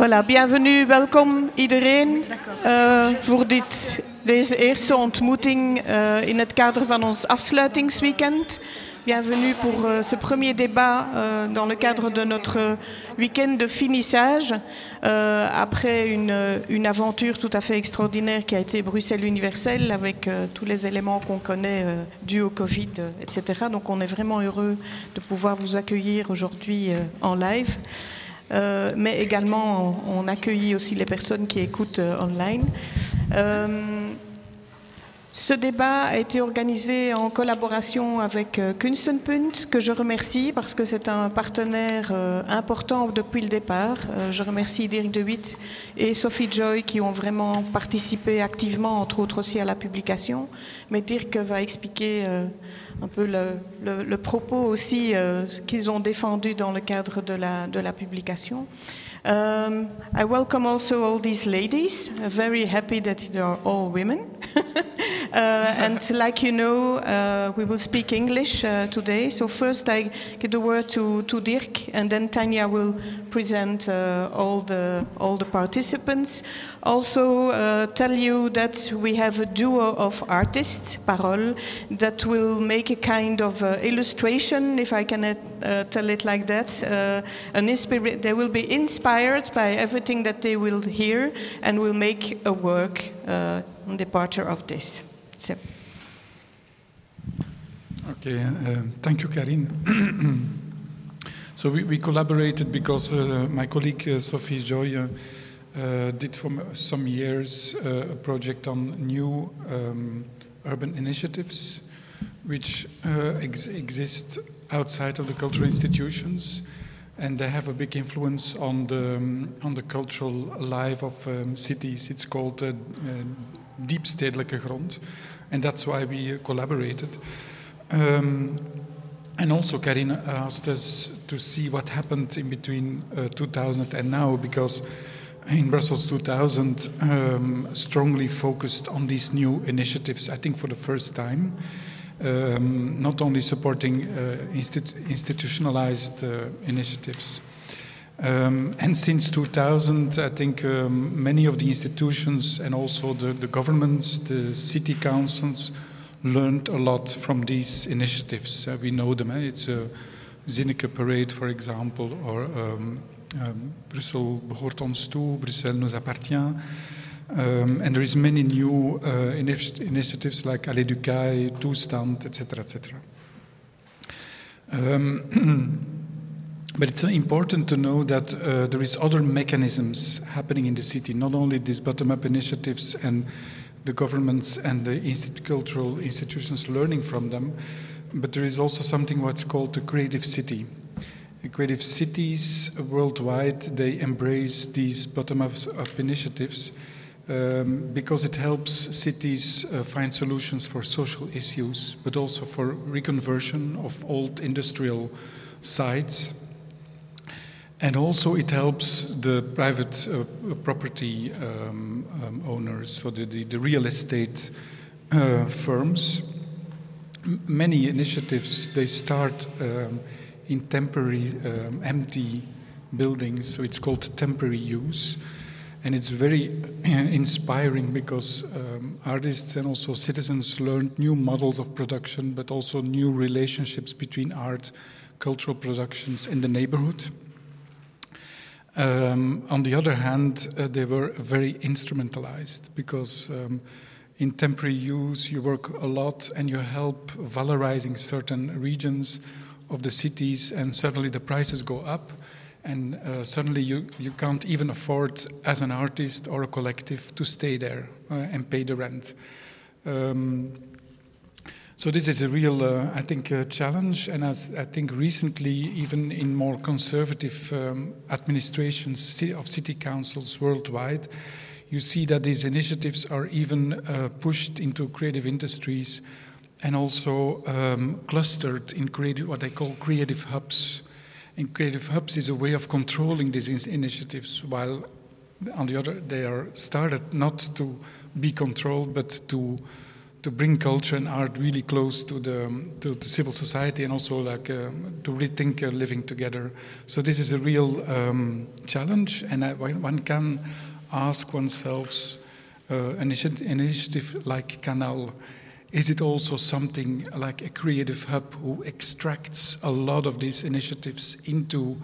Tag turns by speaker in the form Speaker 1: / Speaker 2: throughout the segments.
Speaker 1: Voilà, bienvenue, welkom iedereen uh, voor dit, deze eerste ontmoeting uh, in het kader van ons afsluitingsweekend. Bienvenue pour uh, ce premier débat dans le cadre de notre week-end de finissage, après une, une, aventure tout à fait extraordinaire qui a été Bruxelles universelle avec tous les éléments qu'on connaît dus au Covid, etc. Donc on est vraiment heureux de pouvoir vous accueillir aujourd'hui en live. Euh, mais également on, accueillit aussi les personnes qui écoutent euh, online. Euh, ce débat a été organisé en collaboration avec euh, Kunstenpunt, que je remercie parce que c'est un partenaire euh, important depuis le départ. Euh, je remercie Dirk de Witt et Sophie Joy qui ont vraiment participé activement, entre autres aussi à la publication. Mais Dirk va expliquer un peu le, propos aussi qu'ils ont défendu dans le cadre de la, publication. I welcome also all these ladies. very happy that they are all women. uh, and like you know, uh, we will speak English uh, today. So first I give the word to, to Dirk, and then Tanya will present uh, all the all the participants. Also uh, tell you that we have a duo of artists, Parole, that will make a kind of uh, illustration, if I can tell it like that. an they will be inspired by everything that they will hear and will make a work on departure of this. So.
Speaker 2: Okay, uh, thank you, Carine. so we, we, collaborated because uh, my colleague uh, Sofie Joye uh, did for some years uh, a project on new um, urban initiatives which uh, ex exist outside of the cultural institutions and they have a big influence on the um, on the cultural life of um, cities. It's called uh, uh, deep stedelijke grond, and that's why we collaborated. Um, and also, Carine asked us to see what happened in between uh, 2000 and now, because in Brussels 2000 um, strongly focused on these new initiatives, I think for the first time. Um, not only supporting uh, instit institutionalized uh, initiatives. Um, and since 2000, I think um, many of the institutions and also the, the, governments, the city councils, learned a lot from these initiatives. Uh, we know them. Eh? It's a Zinneke parade, for example, or um, um, Brussels behoort ons toe, Bruxelles nous appartient. Um, and there is many new uh, initi initiatives like Allée du Kaai, Toestand, etc., etc. But it's important to know that uh, there is other mechanisms happening in the city, not only these bottom-up initiatives and the governments and the institu cultural institutions learning from them, but there is also something what's called the creative city. Creative cities worldwide, they embrace these bottom-up initiatives um, because it helps cities uh, find solutions for social issues, but also for reconversion of old industrial sites. And also, it helps the private uh, property um, um, owners, so the, the, the real estate uh, firms. M many initiatives they start um, in temporary, um, empty buildings, so it's called temporary use and it's very inspiring because um, artists and also citizens learned new models of production, but also new relationships between art, cultural productions, in the neighborhood. Um, on the other hand, uh, they were very instrumentalized because um, in temporary use you work a lot and you help valorizing certain regions of the cities, and suddenly the prices go up and uh, suddenly you, you can't even afford as an artist or a collective to stay there uh, and pay the rent. Um, so this is a real uh, i think uh, challenge. And as i think recently even in more conservative um, administrations of city councils worldwide you see that these initiatives are even uh, pushed into creative industries and also um, clustered in creative what they call creative hubs. And Creative Hubs is a way of controlling these initiatives, while on the other, they are started not to be controlled, but to to bring culture and art really close to the to the civil society and also like uh, to rethink uh, living together. So this is a real um, challenge, and I, one can ask oneself, uh, an initiative like Kanal, is it also something like a creative hub who extracts a lot of these initiatives into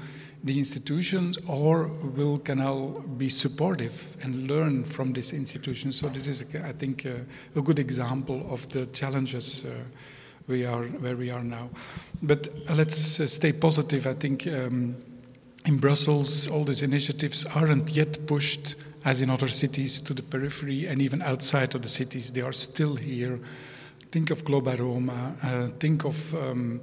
Speaker 2: the institutions, or will Kanal be supportive and learn from these institutions? So this is, I think, uh, a good example of the challenges uh, we are where we are now. But let's uh, stay positive. I think um, in Brussels, all these initiatives aren't yet pushed as in other cities to the periphery and even outside of the cities. They are still here. Think of Globe Aroma. Uh, think of um,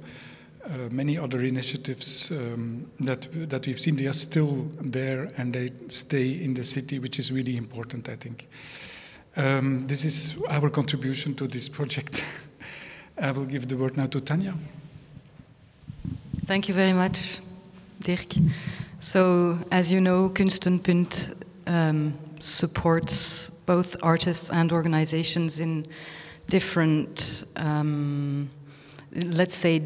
Speaker 2: uh, many other initiatives um, that that we've seen, they are still there and they stay in the city, which is really important, I think. Um, this is our contribution to this project. I will give the word now to Tanya.
Speaker 3: Thank you very much, Dirk. So, as you know, Kunstenpunt um, supports both artists and organizations in different, um, let's say,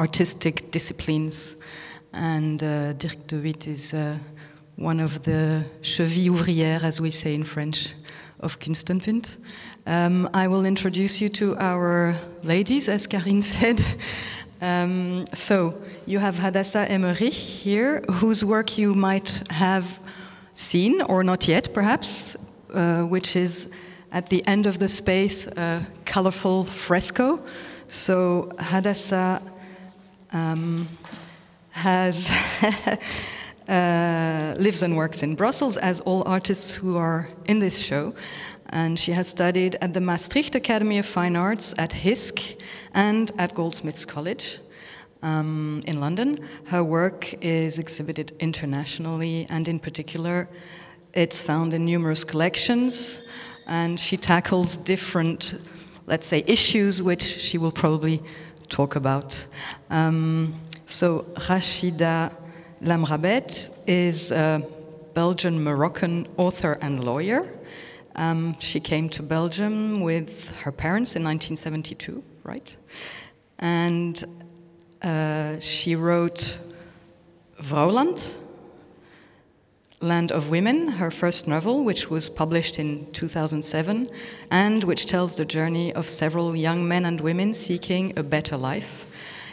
Speaker 3: artistic disciplines. And uh, Dirk de Wit is uh, one of the chevilles ouvrières, as we say in French, of Kunstenpunt. Um, I will introduce you to our ladies, as Carine said. Um, so you have Hadassah Emmerich here, whose work you might have seen, or not yet perhaps, uh, which is at the end of the space a colorful fresco. So Hadassah um, has uh, lives and works in Brussels, as all artists who are in this show. And she has studied at the Maastricht Academy of Fine Arts, at HISK, and at Goldsmiths College. Um, in London. Her work is exhibited internationally, and in particular, it's found in numerous collections. And she tackles different, let's say, issues which she will probably talk about. Um, so Rachida Lamrabet is a Belgian Moroccan author and lawyer. Um, she came to Belgium with her parents in 1972, right? And uh, she wrote Vrouwland, Land of Women, her first novel, which was published in 2007, and which tells the journey of several young men and women seeking a better life.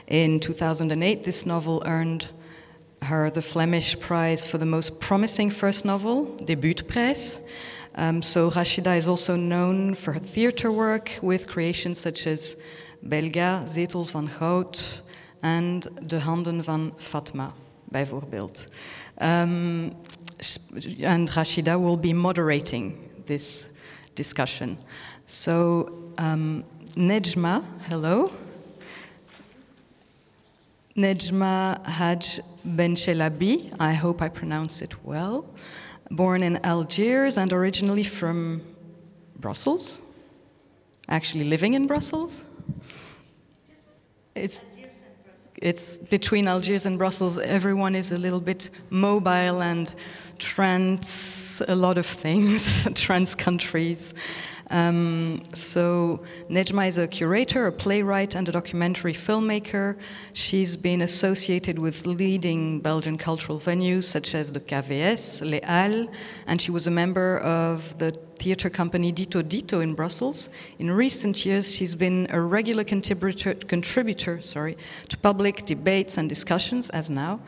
Speaker 3: In 2008, this novel earned her the Flemish Prize for the most promising first novel, Debuutprijs. Um, so Rachida is also known for her theater work with creations such as Belga, Zetels van Goud, and De Handen van Fatma, bijvoorbeeld. Um, and Rachida will be moderating this discussion. So, um, Nejma, hello. Nejma Haj Benchelabi, I hope I pronounced it well, born in Algiers and originally from Brussels, actually living in Brussels. It's it's between Algiers and Brussels. Everyone is a little bit mobile and trans a lot of things, trans countries. Um, so Nejma is a curator, a playwright, and a documentary filmmaker. She's been associated with leading Belgian cultural venues such as the KVS, Les Halles, and she was a member of the theater company Dito Dito in Brussels. In recent years, she's been a regular contributor, contributor sorry, to public debates and discussions, as now,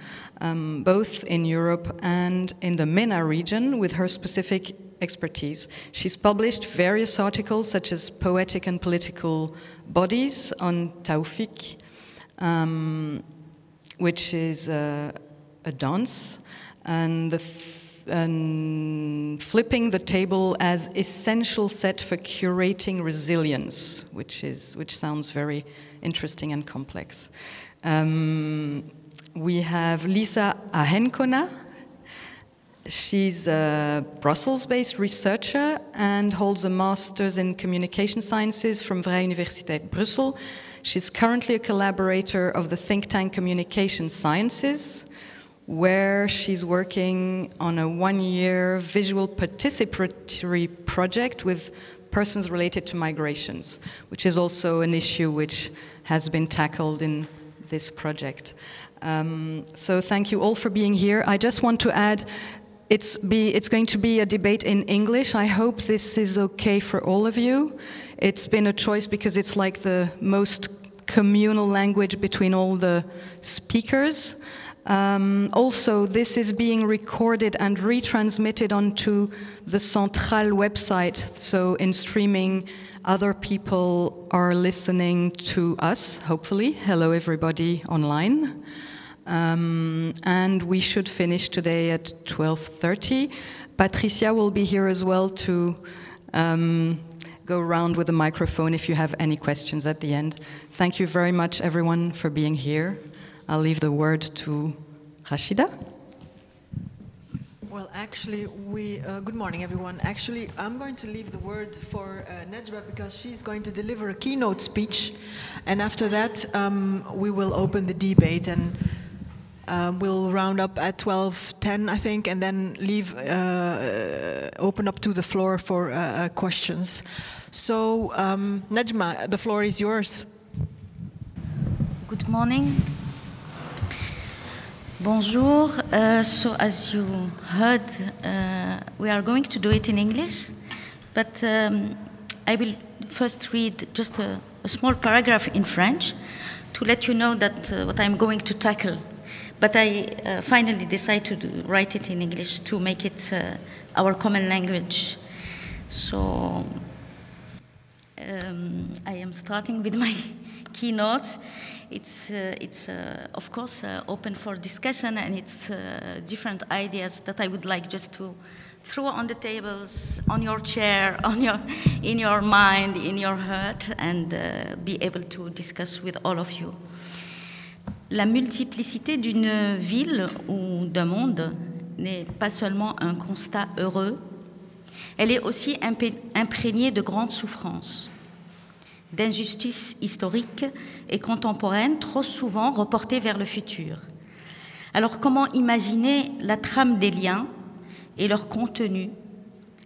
Speaker 3: um, both in Europe and in the MENA region, with her specific expertise. She's published various articles, such as Poetic and Political Bodies on Taufik, um, which is a dance, and, and flipping the table as essential set for curating resilience, which, is, which sounds very interesting and complex. Um, we have Lisa Ahenkona, She's a Brussels based researcher and holds a master's in communication sciences from Vrije Universiteit Brussel. She's currently a collaborator of the think tank Communication Sciences, where she's working on a one year visual participatory project with persons related to migrations, which is also an issue which has been tackled in this project. Um, so thank you all for being here. I just want to add it's, be, it's going to be a debate in English. I hope this is okay for all of you. It's been a choice because it's like the most communal language between all the speakers. Um, also, this is being recorded and retransmitted onto the Centrale website. So, in streaming, other people are listening to us, hopefully. Hello, everybody online. Um, and we should finish today at 12.30. Patricia will be here as well to um, go around with the microphone if you have any questions at the end. Thank you very much, everyone, for being here. I'll leave the word to Rachida.
Speaker 4: Well, actually, we. Uh, good morning, everyone. Actually, I'm going to leave the word for uh, Nejma because she's going to deliver a keynote speech, and after that, um, we will open the debate and. Um, we'll round up at 12:10, I think, and then leave uh, open up to the floor for uh, uh, questions. So, um, Nejma, the floor is yours.
Speaker 5: Good morning. Bonjour. Uh, so, as you heard, uh, we are going to do it in English, but um, I will first read just a, a, small paragraph in French to let you know that uh, what I'm going to tackle. But I uh, finally decided to write it in English to make it uh, our common language. So, um, I am starting with my keynotes. It's, uh, it's uh, of course, uh, open for discussion, and it's uh, different ideas that I would like just to throw on the tables, on your chair, on your, in your mind, in your heart, and be able to discuss with all of you. La multiplicité d'une ville ou d'un monde n'est pas seulement un constat heureux, elle est aussi imprégnée de grandes souffrances d'injustices historiques et contemporaines, trop souvent reportées vers le futur. Alors comment imaginer la trame des liens et leur contenu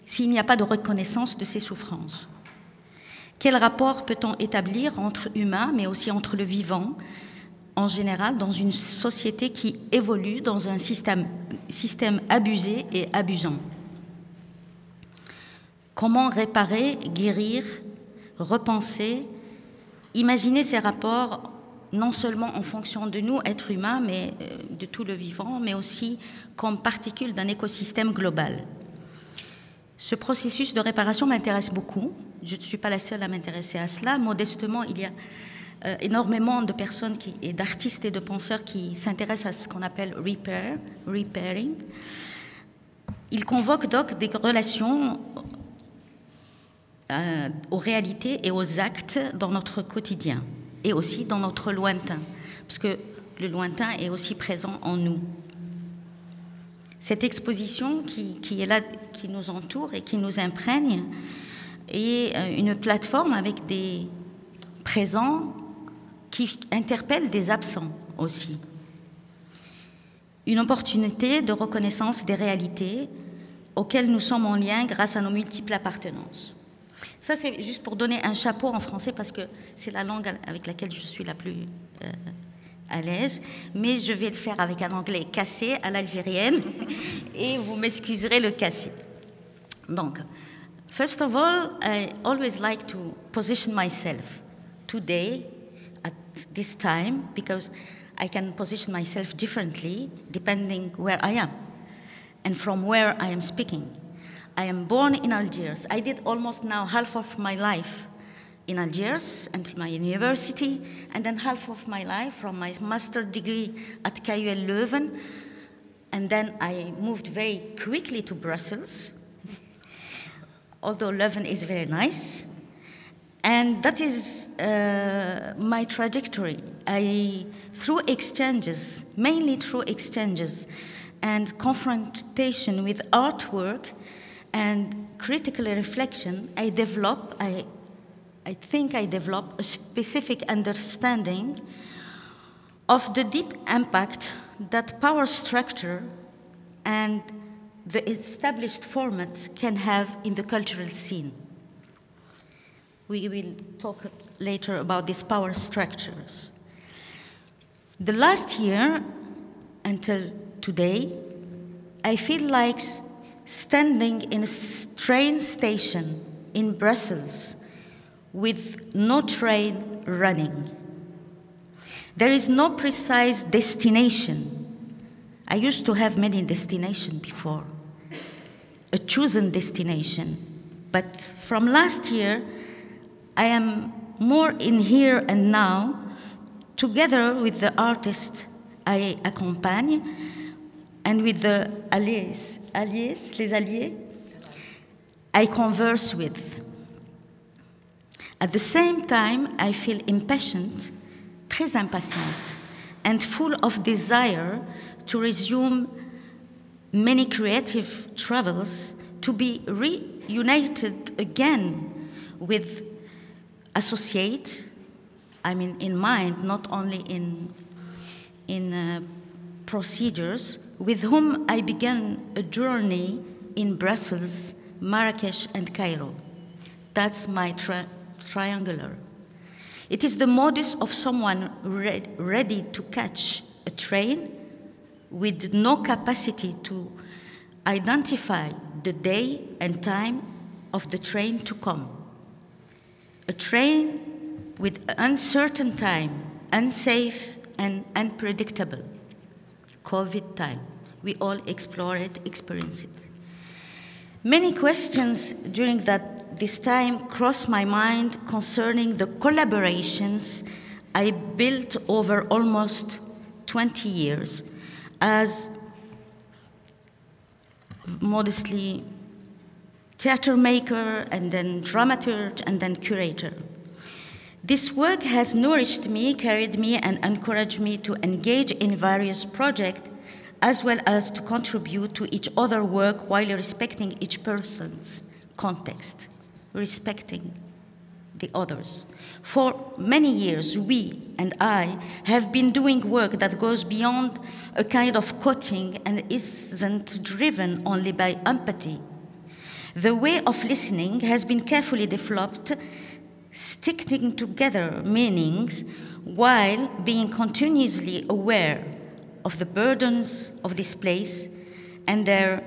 Speaker 5: s'il n'y a pas de reconnaissance de ces souffrances? Quel rapport peut-on établir entre humains, mais aussi entre le vivant, en général, dans une société qui évolue dans un système, système abusé et abusant Comment réparer, guérir repenser, imaginer ces rapports non seulement en fonction de nous, êtres humains, mais euh, de tout le vivant, mais aussi comme particules d'un écosystème global? Ce processus de réparation m'intéresse beaucoup. Je ne suis pas la seule à m'intéresser à cela. Modestement, il y a euh, énormément de personnes et d'artistes et de penseurs qui s'intéressent à ce qu'on appelle repair, repairing. Il convoque donc des relations euh, aux réalités et aux actes dans notre quotidien et aussi dans notre lointain, parce que le lointain est aussi présent en nous. Cette exposition qui, qui est là, qui nous entoure et qui nous imprègne, est euh, une plateforme avec des présents qui interpellent des absents aussi. Une opportunité de reconnaissance des réalités auxquelles nous sommes en lien grâce à nos multiples appartenances. Ça, c'est juste pour donner un chapeau en français parce que c'est la langue avec laquelle je suis la plus euh, à l'aise. Mais je vais le faire avec un anglais cassé à l'algérienne et vous m'excuserez le cassé. Donc, first of all, I always like to position myself today at this time because I can position myself differently depending where I am and from where I am speaking. I am born in Algiers. I did almost now half of my life in Algiers until my university, and then half of my life from my master degree at KUL Leuven. And then I moved very quickly to Brussels, although Leuven is very nice. And that is uh, my trajectory. I, through exchanges, mainly through exchanges and confrontation with artwork, and critical reflection, I develop, I, I think I develop a specific understanding of the deep impact that power structure and the established formats can have in the cultural scene. We will talk later about these power structures. The last year until today, I feel like standing in a train station in Brussels with no train running. There is no precise destination. I used to have many destinations before, a chosen destination. But from last year, I am more in here and now, together with the artist I accompany and with the alliés, alliés, les alliés, I converse with. At the same time, I feel impatient, très impatient, and full of desire to resume many creative travels, to be reunited again with associate, I mean in mind, not only in, in uh, procedures, with whom I began a journey in Brussels, Marrakesh, and Cairo. That's my tri triangular. It is the modus of someone re ready to catch a train with no capacity to identify the day and time of the train to come. A train with uncertain time, unsafe and unpredictable. COVID time. We all explore it, experience it. Many questions during that this time crossed my mind concerning the collaborations I built over almost 20 years as modestly theater maker and then dramaturg and then curator. This work has nourished me, carried me, and encouraged me to engage in various projects as well as to contribute to each other work while respecting each person's context, respecting the others. For many years, we and I have been doing work that goes beyond a kind of quoting and isn't driven only by empathy. The way of listening has been carefully developed, sticking together meanings while being continuously aware of the burdens of this place and their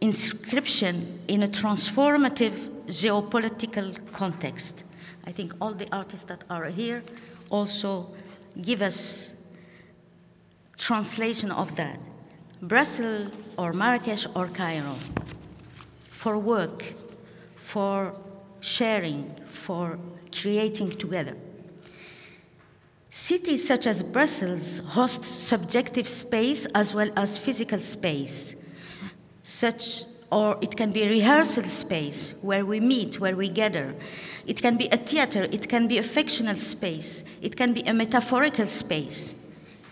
Speaker 5: inscription in a transformative geopolitical context. I think all the artists that are here also give us translation of that. Brussels or Marrakesh or Cairo for work, for sharing, for creating together. Cities such as Brussels host subjective space as well as physical space, such or it can be a rehearsal space where we meet, where we gather. It can be a theater, it can be a fictional space, it can be a metaphorical space.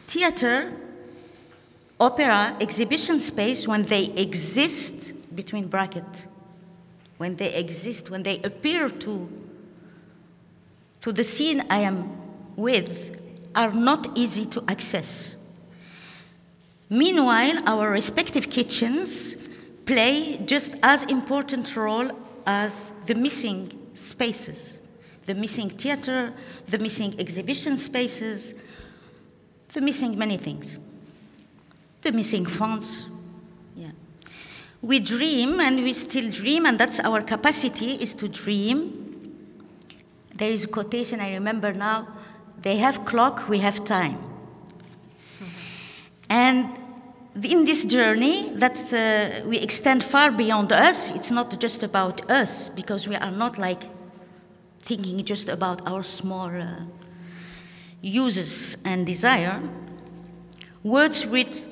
Speaker 5: Theater, opera, exhibition space, when they exist, between brackets, when they exist, when they appear to, to the scene I am with, are not easy to access. Meanwhile, our respective kitchens play just as important role as the missing spaces, the missing theater, the missing exhibition spaces, the missing many things, the missing fonts. We dream and we still dream, and that's our capacity is to dream. There is a quotation I remember now they have clock, we have time. And in this journey that uh, we extend far beyond us, it's not just about us, because we are not like thinking just about our small uh, uses and desire. Words writ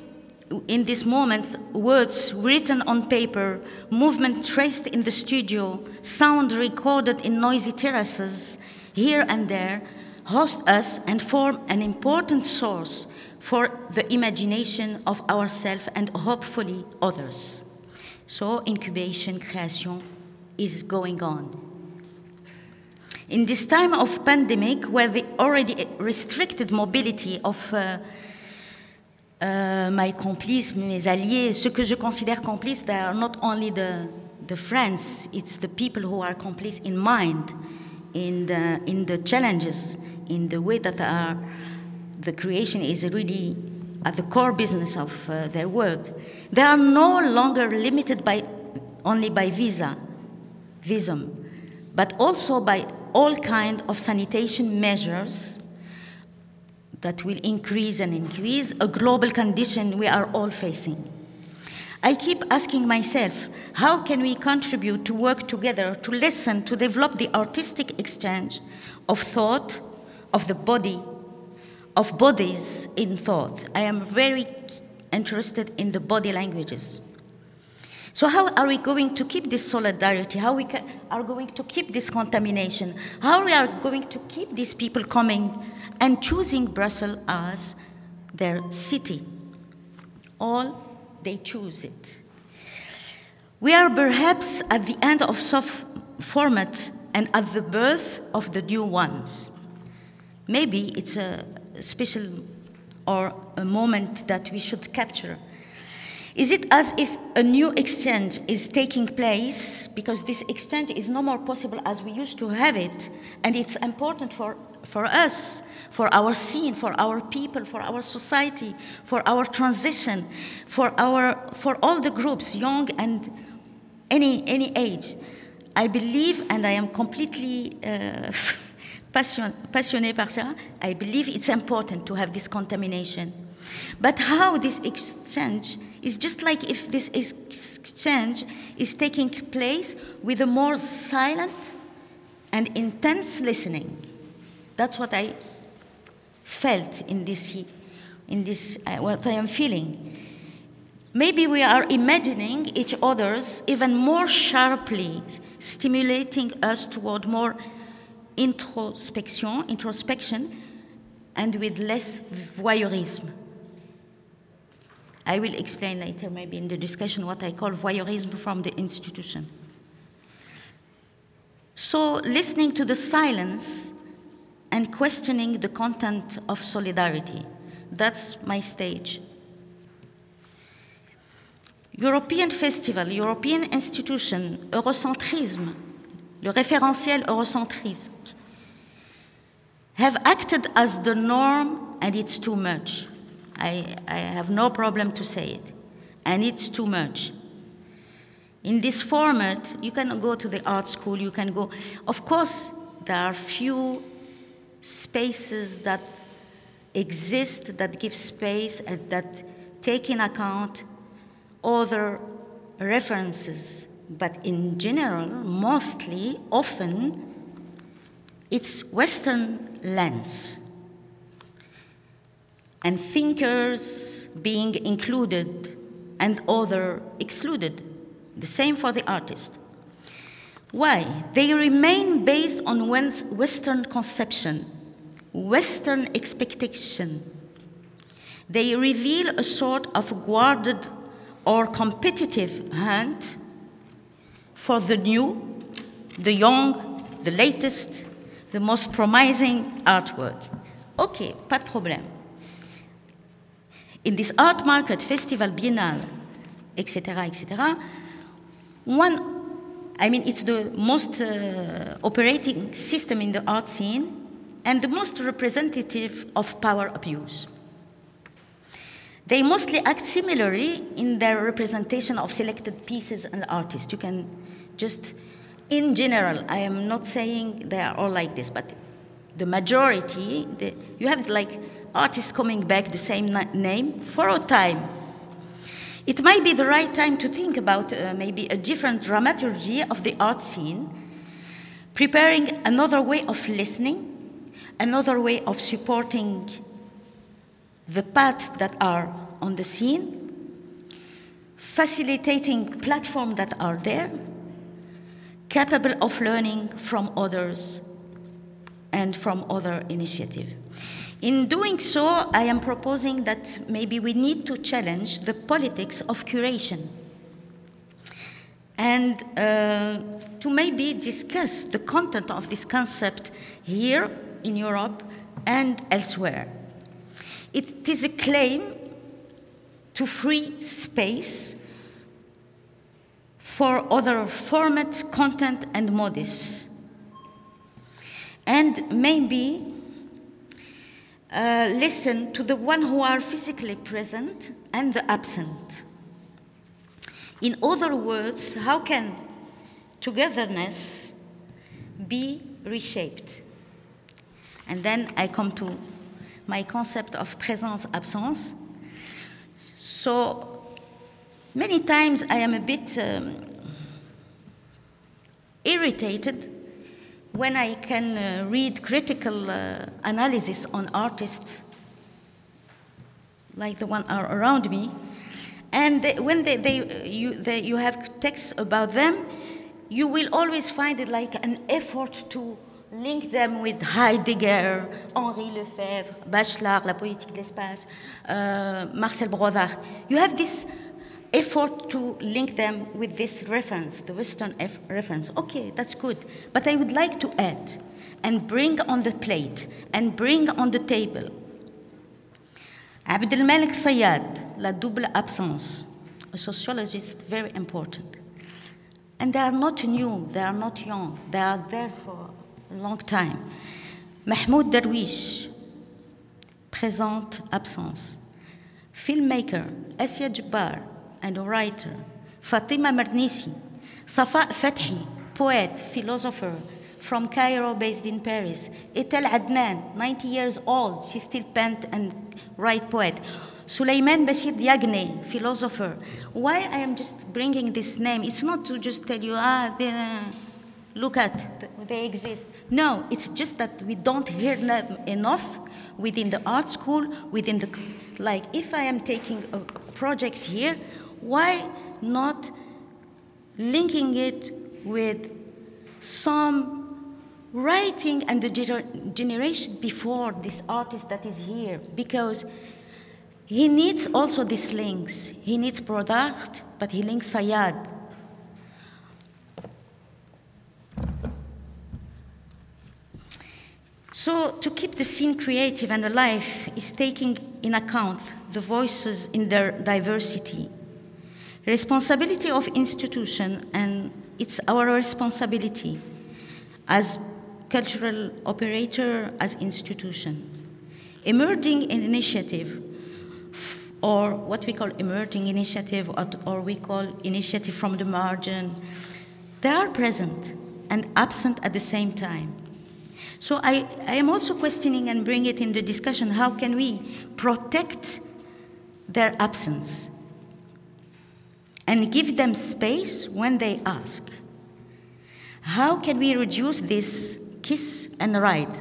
Speaker 5: in this moment, words written on paper, movement traced in the studio, sound recorded in noisy terraces here and there, host us and form an important source for the imagination of ourselves and hopefully others. So incubation, creation is going on. In this time of pandemic, where the already restricted mobility of uh, uh, my complices, mes alliés, ceux que je considère complices, they are not only the, the friends, it's the people who are complices in mind, in the, in the challenges, in the way that are, the creation is really at the core business of uh, their work. They are no longer limited by, only by visa, visum, but also by all kind of sanitation measures that will increase and increase a global condition we are all facing. I keep asking myself, how can we contribute to work together, to listen, to develop the artistic exchange of thought, of the body, of bodies in thought? I am very interested in the body languages. So, how are we going to keep this solidarity? How we are going to keep this contamination? How we are going to keep these people coming and choosing Brussels as their city? All they choose it. We are perhaps at the end of soft format and at the birth of the new ones. Maybe it's a special or a moment that we should capture is it as if a new exchange is taking place because this exchange is no more possible as we used to have it, and it's important for, for us, for our scene, for our people, for our society, for our transition, for, our, for all the groups, young and any, any age? I believe, and I am completely uh, passion, passionate par ça, I believe it's important to have this contamination. But how this exchange is just like if this exchange is taking place with a more silent and intense listening. That's what I felt in this, in this uh, what I am feeling. Maybe we are imagining each other's even more sharply, stimulating us toward more introspection, introspection, and with less voyeurism. I will explain later, maybe in the discussion, what I call voyeurism from the institution. So, listening to the silence and questioning the content of solidarity. That's my stage. European Festival, European Institution, Eurocentrisme, le référentiel eurocentrisme, have acted as the norm and it's too much. I, I have no problem to say it. And it's too much. In this format, you can go to the art school, you can go. Of course, there are few spaces that exist that give space and that take in account other references. But in general, mostly, often, it's Western lens and thinkers being included and other excluded. The same for the artist. Why? They remain based on Western conception, Western expectation. They reveal a sort of guarded or competitive hunt for the new, the young, the latest, the most promising artwork. Ok, pas de problème in this art market, festival, biennale, etc., etc., one, I mean, it's the most uh, operating system in the art scene and the most representative of power abuse. They mostly act similarly in their representation of selected pieces and artists. You can just, in general, I am not saying they are all like this, but the majority, the, you have like artists coming back the same name for a time. It might be the right time to think about uh, maybe a different dramaturgy of the art scene, preparing another way of listening, another way of supporting the paths that are on the scene, facilitating platforms that are there, capable of learning from others and from other initiatives. In doing so, I am proposing that maybe we need to challenge the politics of curation and uh, to maybe discuss the content of this concept here in Europe and elsewhere. It is a claim to free space for other format, content, and modus. And maybe uh, listen to the one who are physically present and the absent. In other words, how can togetherness be reshaped? And then I come to my concept of presence absence. So many times I am a bit um, irritated when I can uh, read critical uh, analysis on artists like the one around me, and they, when they, they, you, they, you have texts about them, you will always find it like an effort to link them with Heidegger, Henri Lefebvre, Bachelard, La Poétique de l'Espace, uh, Marcel Brossard. You have this effort to link them with this reference, the Western reference. Okay, that's good. But I would like to add and bring on the plate and bring on the table Abd Sayad, La Double Absence, a sociologist, very important. And they are not new, they are not young, they are there for a long time. Mahmoud Darwish, Présente Absence. Filmmaker, Assia Djebar, and a writer, Fatima Mernissi, Safaa Fathy, poet, philosopher, from Cairo, based in Paris. Etel Adnan, 90 years old, she still penned and write poet. Souleymane Bachir Diagne, philosopher. Why I am just bringing this name? It's not to just tell you, ah, they, uh, look at, they exist. No, it's just that we don't hear them enough within the art school, within the, like, if I am taking a project here, why not linking it with some writing and the gener- generation before this artist that is here because he needs also these links. He needs product, but he links Sayad. So, to keep the scene creative and alive is taking in account the voices in their diversity. Responsibility of institution, and it's our responsibility as cultural operator as institution. Emerging initiative, or what we call emerging initiative, or, we call initiative from the margin, they are present and absent at the same time. So I, I am also questioning and bring it in the discussion how can we protect their absence and give them space when they ask? How can we reduce this kiss and ride,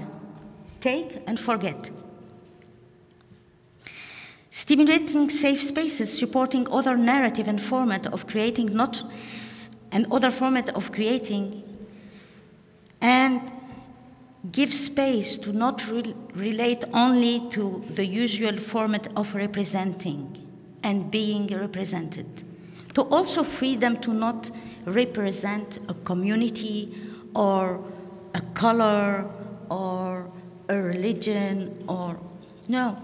Speaker 5: take and forget. Stimulating safe spaces, supporting other narrative and format of creating, not and other format of creating, and give space to not re- relate only to the usual format of representing and being represented. To also free them to not represent a community or a color or a religion or no,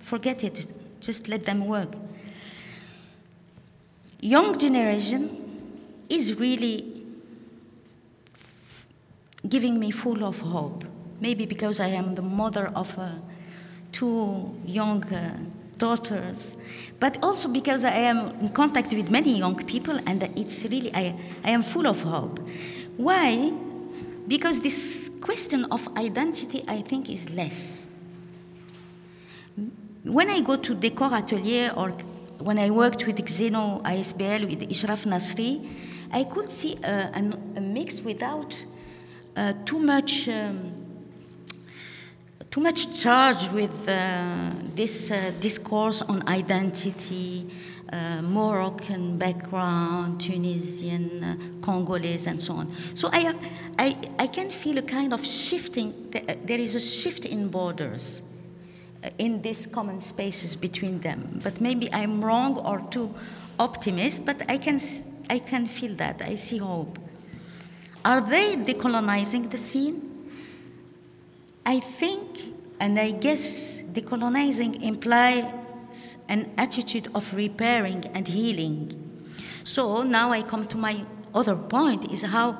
Speaker 5: forget it. Just let them work. Young generation is really giving me full of hope. Maybe because I am the mother of uh, two young uh, daughters, but also because I am in contact with many young people, and it's really I, I am full of hope. Why? Because this question of identity, I think, is less. When I go to Decoratelier or when I worked with Xeno ISBL with Ishraf Nasri, I could see a, a, a mix without uh, too much. Um, too much charged with uh, this uh, discourse on identity, uh, Moroccan background, Tunisian, uh, Congolese, and so on. So I, I, I can feel a kind of shifting, there is a shift in borders uh, in these common spaces between them. But maybe I'm wrong or too optimist, but I can, I can feel that. I see hope. Are they decolonizing the scene? I think, and I guess decolonizing implies an attitude of repairing and healing. So now I come to my other point is how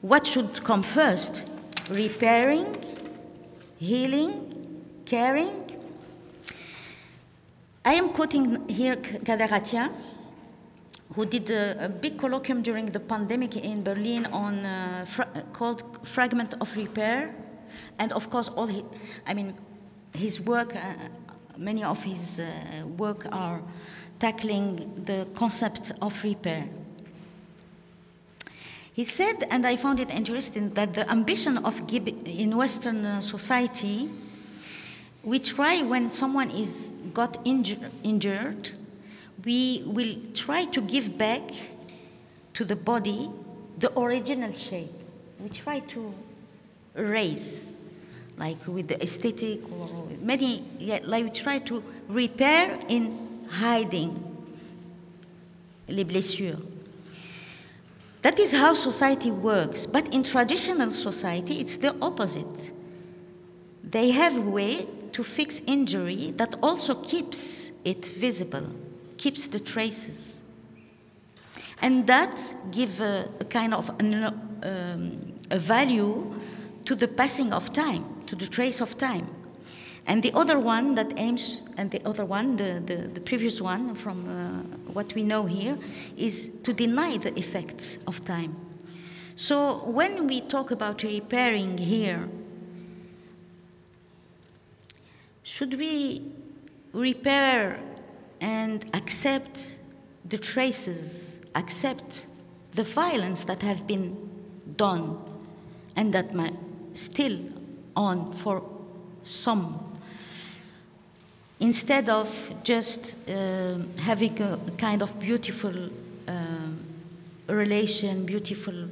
Speaker 5: what should come first? Repairing, healing, caring. I am quoting here Kader Attia, who did a, a, big colloquium during the pandemic in Berlin on uh, fra called "Fragment of Repair," and of course, all he, I mean, his work, uh, many of his uh, work are tackling the concept of repair. He said, and I found it interesting, that the ambition of in Western uh, society, we try when someone is got inju injured, we will try to give back to the body the original shape. We try to raise, like with the aesthetic or many, yeah, like we try to repair in hiding les blessures. That is how society works. But in traditional society, it's the opposite. They have a way to fix injury that also keeps it visible, keeps the traces. And that gives a, a, kind of an, um, a value to the passing of time, to the trace of time. And the other one that aims, and the other one, the, the, the previous one from uh, what we know here, is to deny the effects of time. So when we talk about repairing here, should we repair and accept the traces, accept the violence that have been done and that might still on for some instead of just uh, having a kind of beautiful uh, relation, beautiful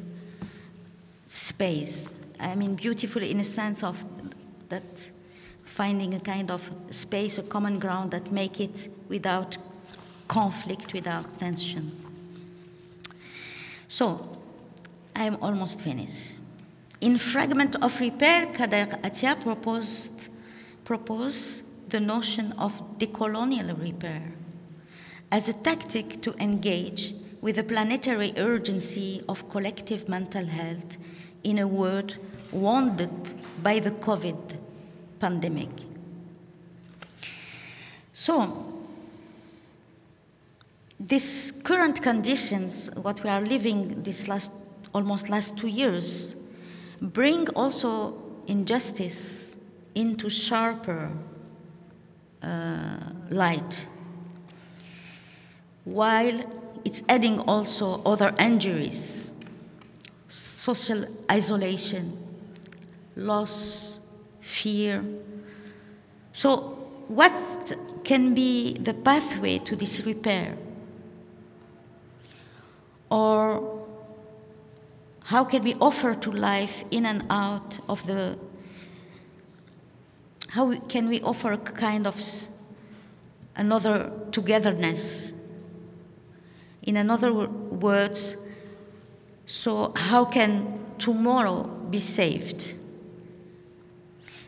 Speaker 5: space. I mean, beautiful in a sense of that finding a kind of space, a common ground that make it without conflict, without tension. So, I am almost finished. In Fragment of Repair, Kader Attia proposed, proposed the notion of decolonial repair as a tactic to engage with the planetary urgency of collective mental health in a world wounded by the COVID pandemic. So, these current conditions, what we are living this last almost last two years, bring also injustice into sharper uh, light, while it's adding also other injuries, social isolation, loss, fear. So, what can be the pathway to this repair? Or how can we offer to life in and out of the how can we offer a kind of another togetherness? In another words, so how can tomorrow be saved?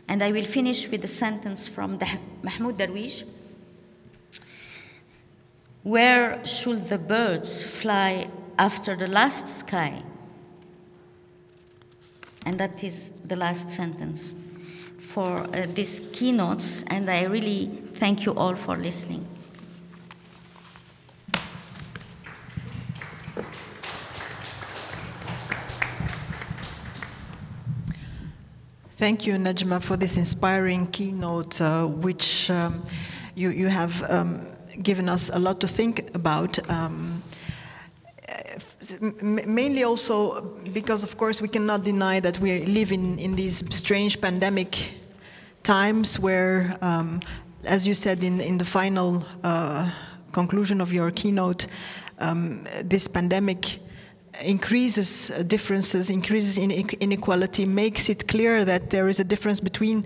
Speaker 5: And I will finish with a sentence from Mahmoud Darwish. Where should the birds fly after the last sky? And that is the last sentence for uh, these keynotes, and I really thank you all for listening.
Speaker 4: Thank you, Nejma, for this inspiring keynote, uh, which um, you, you have um, given us a lot to think about. Um, mainly also because, of course, we cannot deny that we live in, in these strange pandemic times where, um, as you said in, in the final uh, conclusion of your keynote, um, this pandemic increases differences, increases inequality, makes it clear that there is a difference between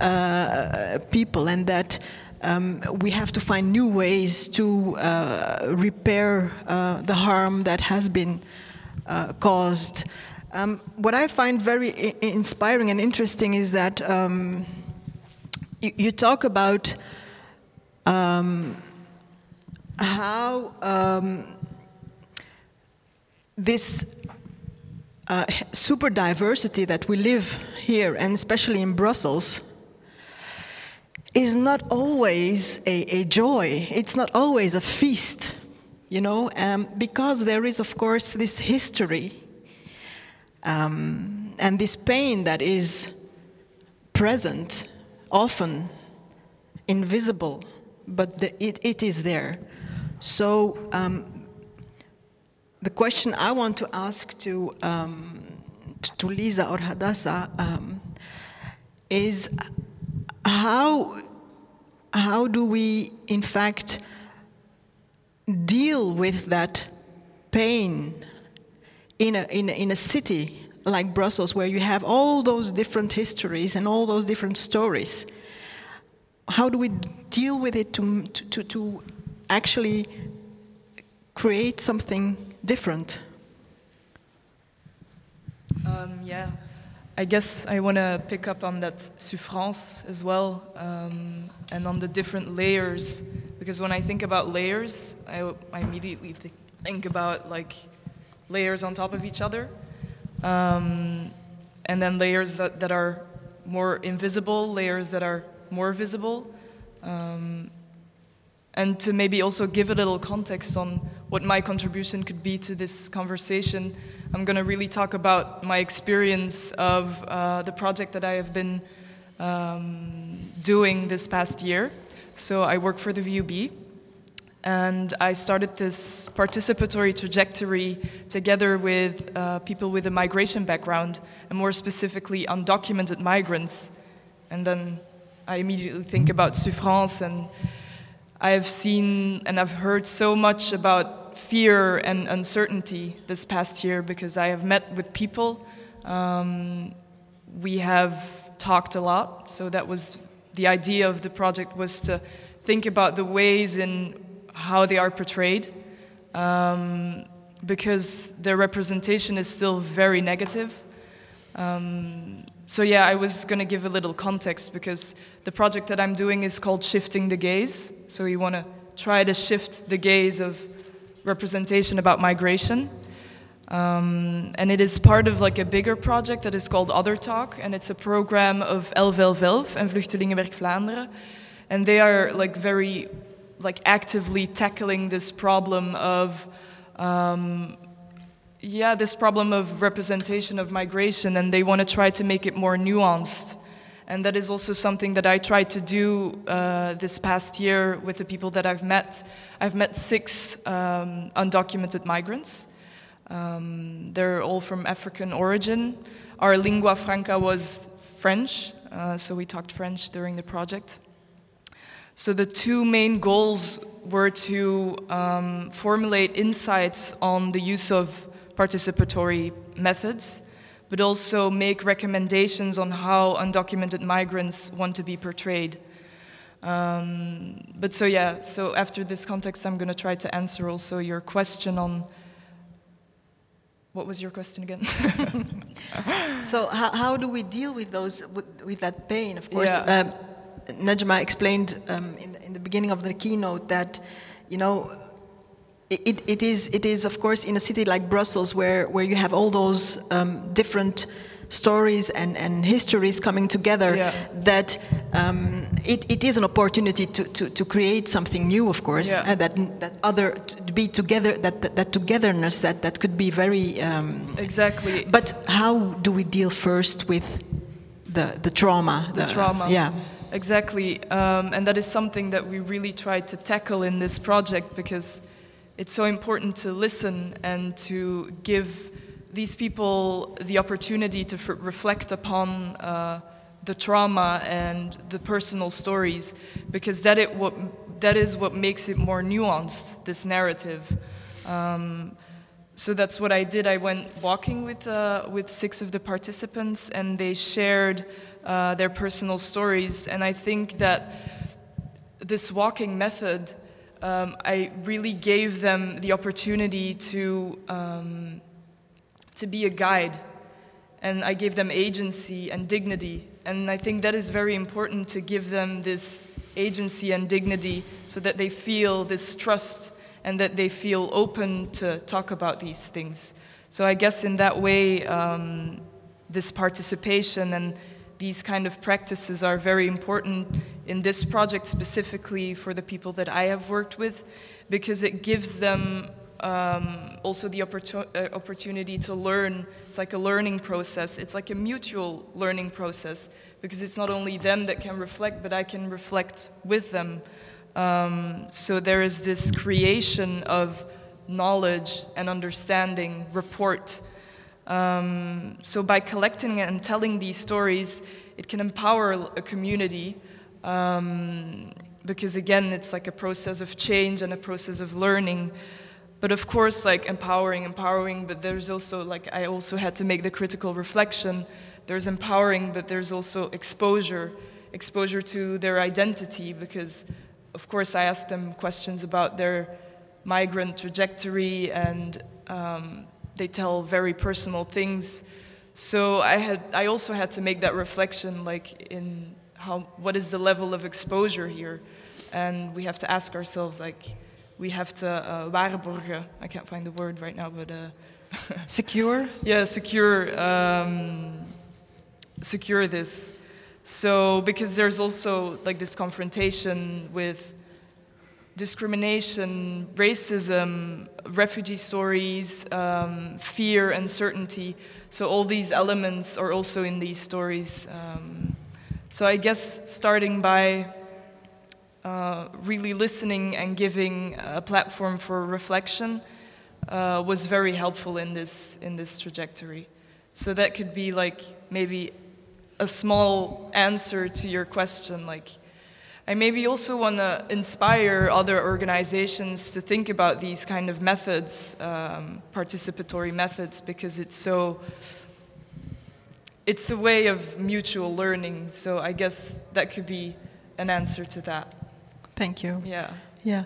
Speaker 4: uh, people and that um, we have to find new ways to uh, repair uh, the harm that has been uh, caused. Um, what I find very inspiring and interesting is that um, you, you, talk about um, how um, this uh, super diversity that we live here, and especially in Brussels, is not always a, a joy. It's not always a feast, you know, um, because there is, of course, this history um, and this pain that is present, often invisible, but the, it, it is there. So, um, the question I want to ask to, um, to Lisa or Hadassah um, is how, how do we, in fact, deal with that pain in a, in a, in a city like Brussels, where you have all those different histories and all those different stories? How do we deal with it to, to, to actually create something different?
Speaker 6: Um, yeah, I guess I want to pick up on that souffrance as well, um, and on the different layers. Because when I think about layers, I, I immediately th think about like layers on top of each other, um, and then layers that, that, are more invisible, layers that are more visible, um, and to maybe also give a little context on what my contribution could be to this conversation. I'm going to really talk about my experience of uh, the project that I have been um, doing this past year. So I work for the VUB, and I started this participatory trajectory together with uh, people with a migration background, and more specifically undocumented migrants. And then I immediately think about souffrance, and I've seen and I've heard so much about fear and uncertainty this past year because I have met with people. Um, we have talked a lot, so that was the idea of the project was to think about the ways in how they are portrayed um, because their representation is still very negative. Um, so yeah, I was going to give a little context because the project that I'm doing is called Shifting the Gaze. So you want to try to shift the gaze of representation about migration. Um, and it is part of like a bigger project that is called Other Talk, and it's a program of 11.11.11 and Vluchtelingenwerk Vlaanderen. And they are like very like actively tackling this problem of um, yeah, this problem of representation of migration, and they want to try to make it more nuanced. And that is also something that I tried to do uh, this past year with the people that I've met. I've met six um, undocumented migrants. Um, they're all from African origin. Our lingua franca was French, uh, so we talked French during the project. So the two main goals were to um, formulate insights on the use of participatory methods but also make recommendations on how undocumented migrants want to be portrayed. Um, but so yeah, so after this context, I'm going to try to answer also your question on. What was your question again?
Speaker 4: so how, how do we deal with those with, with that pain? Of course, yeah. uh, Nejma explained um, in, in the beginning of the keynote that, you know, it, it, is, it is, of course, in a city like Brussels where, where you have all those um, different stories and, and histories coming together yeah. that um, it, it is an opportunity to, to, to create something new, of course, yeah. and that, that other, to be together, that, that, that togetherness that, that could be very...
Speaker 6: Um, exactly.
Speaker 4: But how do we deal first with the, the trauma?
Speaker 6: The, the trauma. Yeah. Exactly. Um, and that is something that we really tried to tackle in this project because it's so important to listen and to give these people the opportunity to reflect upon uh, the trauma and the personal stories, because that, it what, that is what makes it more nuanced, this narrative. Um, so that's what I did. I went walking with, uh, with six of the participants, and they shared uh, their personal stories. And I think that this walking method um, I really gave them the opportunity to, um, to be a guide. And I gave them agency and dignity. And I think that is very important to give them this agency and dignity so that they feel this trust and that they feel open to talk about these things. So I guess in that way, um, this participation and these kind of practices are very important in this project specifically for the people that I have worked with because it gives them um, also the opportu uh, opportunity to learn. It's like a learning process. It's like a mutual learning process because it's not only them that can reflect, but I can reflect with them. Um, so there is this creation of knowledge and understanding, report. Um, so by collecting and telling these stories, it can empower a community um, because again, it's like a process of change and a process of learning. But of course, like empowering, empowering, but there's also like I also had to make the critical reflection. There's empowering, but there's also exposure, exposure to their identity because of course I asked them questions about their migrant trajectory and um, they tell very personal things. So I had I also had to make that reflection like in how what is the level of exposure here? And we have to ask ourselves like we have to uh, waarborgen. I can't find the word right now, but uh,
Speaker 4: secure.
Speaker 6: Yeah, secure. Um, secure this. So because there's also like this confrontation with discrimination, racism, refugee stories, um, fear, uncertainty. So all these elements are also in these stories. Um, so I guess starting by uh, really listening and giving a platform for reflection uh, was very helpful in this in this trajectory. So that could be like maybe a small answer to your question, like. I maybe also want to inspire other organizations to think about these kind of methods, um, participatory methods, because it's so it's a way of mutual learning. So I guess that could be an answer to that.
Speaker 4: Thank you.
Speaker 6: Yeah.
Speaker 4: Yeah.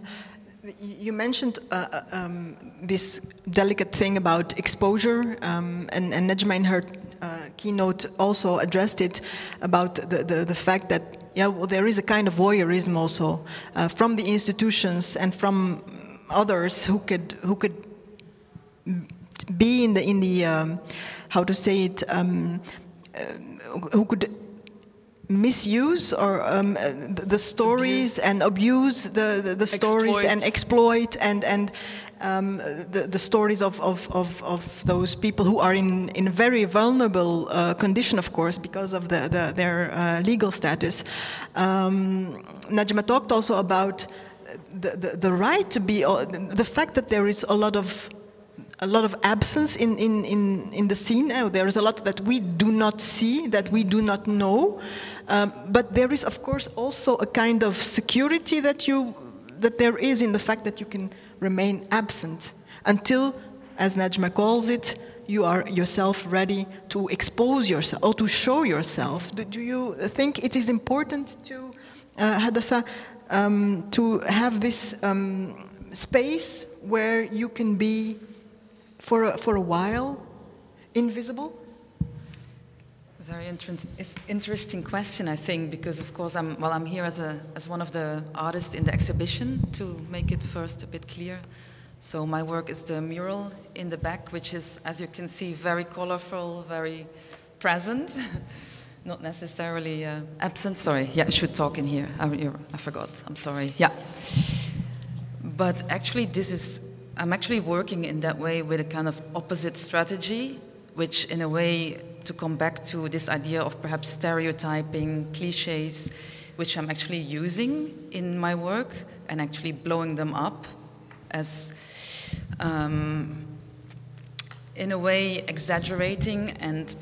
Speaker 4: You mentioned uh, uh, um, this delicate thing about exposure, um, and, and in her uh, keynote also addressed it about the, the, the, fact that yeah, well, there is a kind of voyeurism also uh, from the institutions and from others who could who could be in the in the um, how to say it um, uh, who could misuse or um, uh, the stories abuse. and abuse the, the, the stories and exploit and and um, the, the stories of, of, of, of, those people who are in, in very vulnerable uh, condition, of course, because of the, the their uh, legal status. Um, Nejma talked also about the, the, the right to be, uh, the fact that there is a lot of a lot of absence in, in, in, in the scene. Uh, there is a lot that we do not see, that we do not know. Um, but there is, of course, also a kind of security that, you, that there is in the fact that you can remain absent until, as Nejma calls it, you are yourself ready to expose yourself or to show yourself. Do, you think it is important to, uh, Hadassa, um, to have this um, space where you can be for a, for a while invisible?
Speaker 7: Very inter interesting question, I think, because of course I'm well. I'm here as a as one of the artists in the exhibition to make it first a bit clear. So my work is the mural in the back, which is, as you can see, very colorful, very present, not necessarily uh, absent. Sorry, yeah, I should talk in here. I, I forgot. I'm sorry. Yeah, but actually, this is I'm actually working in that way with a kind of opposite strategy, which, in a way, to come back to this idea of perhaps stereotyping, cliches, which I'm actually using in my work and actually blowing them up as, um, in a way, exaggerating and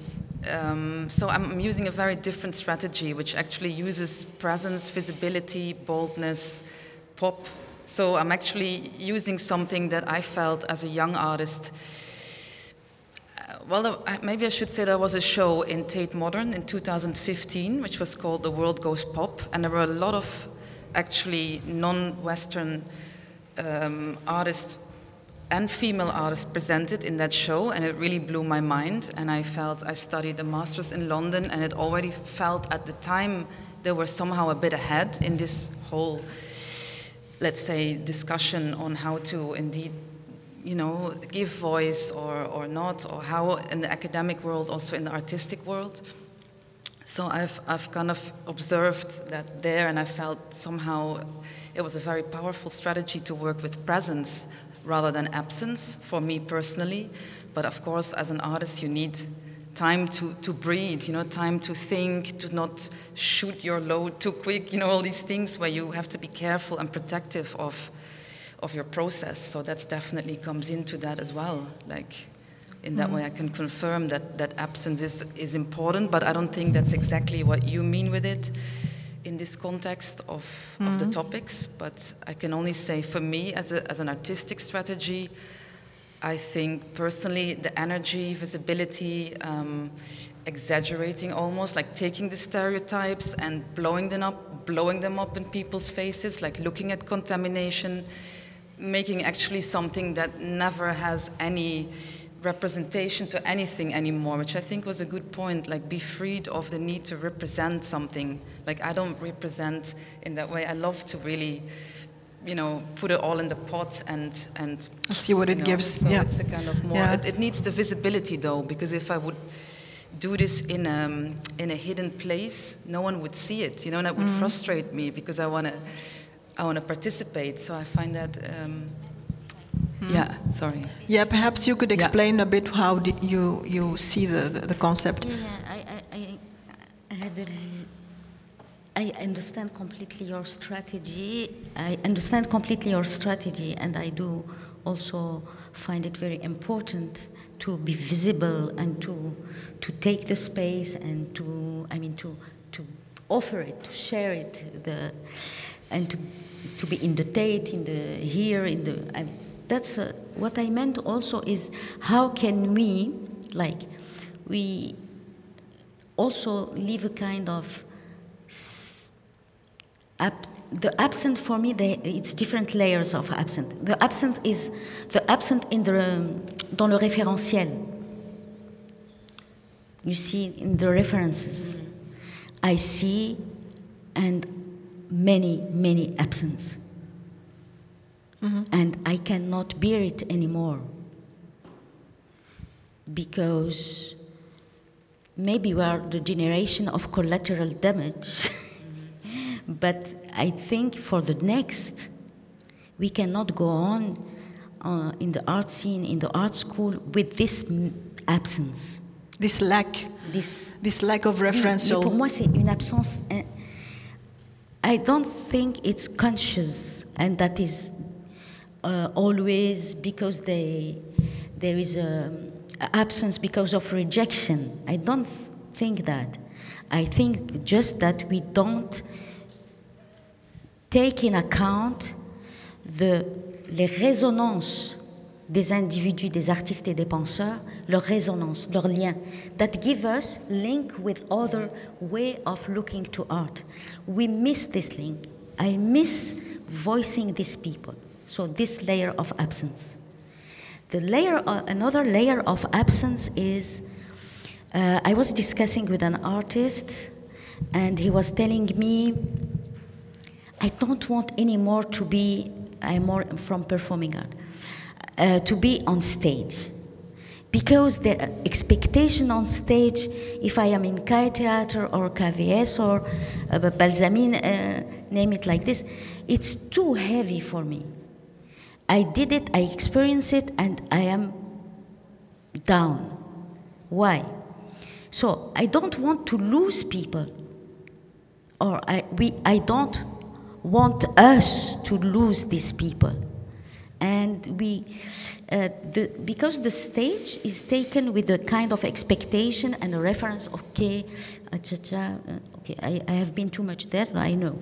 Speaker 7: um, so I'm using a very different strategy, which actually uses presence, visibility, boldness, pop, so I'm actually using something that I felt as a young artist. Well, maybe I should say there was a show in Tate Modern in 2015, which was called The World Goes Pop, and there were a lot of actually non-Western um, artists and female artists presented in that show, and it really blew my mind. And I felt I studied a master's in London, and it already felt at the time they were somehow a bit ahead in this whole, let's say, discussion on how to indeed you know, give voice or, or not, or how in the academic world, also in the artistic world. So I've, I've kind of observed that there, and I felt somehow it was a very powerful strategy to work with presence rather than absence for me personally. But of course, as an artist, you need time to, to breathe, you know, time to think, to not shoot your load too quick, you know, all these things where you have to be careful and protective of of your process. So that's definitely comes into that as well. Like in that mm. way, I can confirm that that absence is is important, but I don't think that's exactly what you mean with it in this context of, mm. of the mm-hmm. topics. But I can only say for me, as a, as an artistic strategy. I think personally the energy, visibility, um, exaggerating almost, like taking the stereotypes and blowing them up, blowing them up in people's faces, like looking at contamination, making actually something that never has any representation to anything anymore, which I think was a good point. Like, be freed of the need to represent something. Like, I don't represent in that way. I love to really, you know, put it all in the pot and and
Speaker 4: see what it
Speaker 7: know,
Speaker 4: gives.
Speaker 7: So
Speaker 4: yeah,
Speaker 7: it's a kind of more. Yeah. It, it, needs the visibility though, because if I would do this in a in a hidden place, no one would see it. You know, and that would mm. frustrate me because I want to I want to participate. So I find that. Um, hmm. Yeah, sorry.
Speaker 4: Yeah, perhaps you could explain yeah. a bit how you you see the, the, the concept.
Speaker 5: Yeah, I, I, I, had a, I understand completely your strategy. I understand completely your strategy, and I do also find it very important to be visible and to to take the space and to I mean to to offer it, to share it. The and to, to be in the Tate, in the here, in the. I, that's uh, what I meant also is how can we, like, we also leave a kind of. Ab- the absent for me, they, it's different layers of absent. The absent is the absent in the dans le référentiel. You see in the references, I see and many, many absence. Mm-hmm. And I cannot bear it anymore. Because maybe we are the generation of collateral damage. but I think for the next, we cannot go on uh, in the art scene, in the art school, with this absence.
Speaker 4: This lack. This, this lack of referential.
Speaker 5: pour moi, c'est une absence I don't think it's conscious, and that is uh, always because they, there is an absence because of rejection. I don't think that. I think just that we don't take in account the, les résonances des individus, des artistes et des penseurs, leur résonance, leur lien, that give us link with other way of looking to art. We miss this link. I miss voicing these people. So this layer of absence. The layer, uh, another layer of absence is, uh, I was discussing with an artist, and he was telling me, I don't want anymore to be. I'm more from performing art uh, to be on stage. Because the expectation on stage, if I am in Kaaitheater or KVS or uh, Balsamine, uh, name it like this, it's too heavy for me. I did it, I experienced it, and I am down. Why? So I don't want to lose people, or I, we, I don't want us to lose these people and we uh, the, because the stage is taken with a kind of expectation and a reference okay uh, okay I, I, have been too much there i know.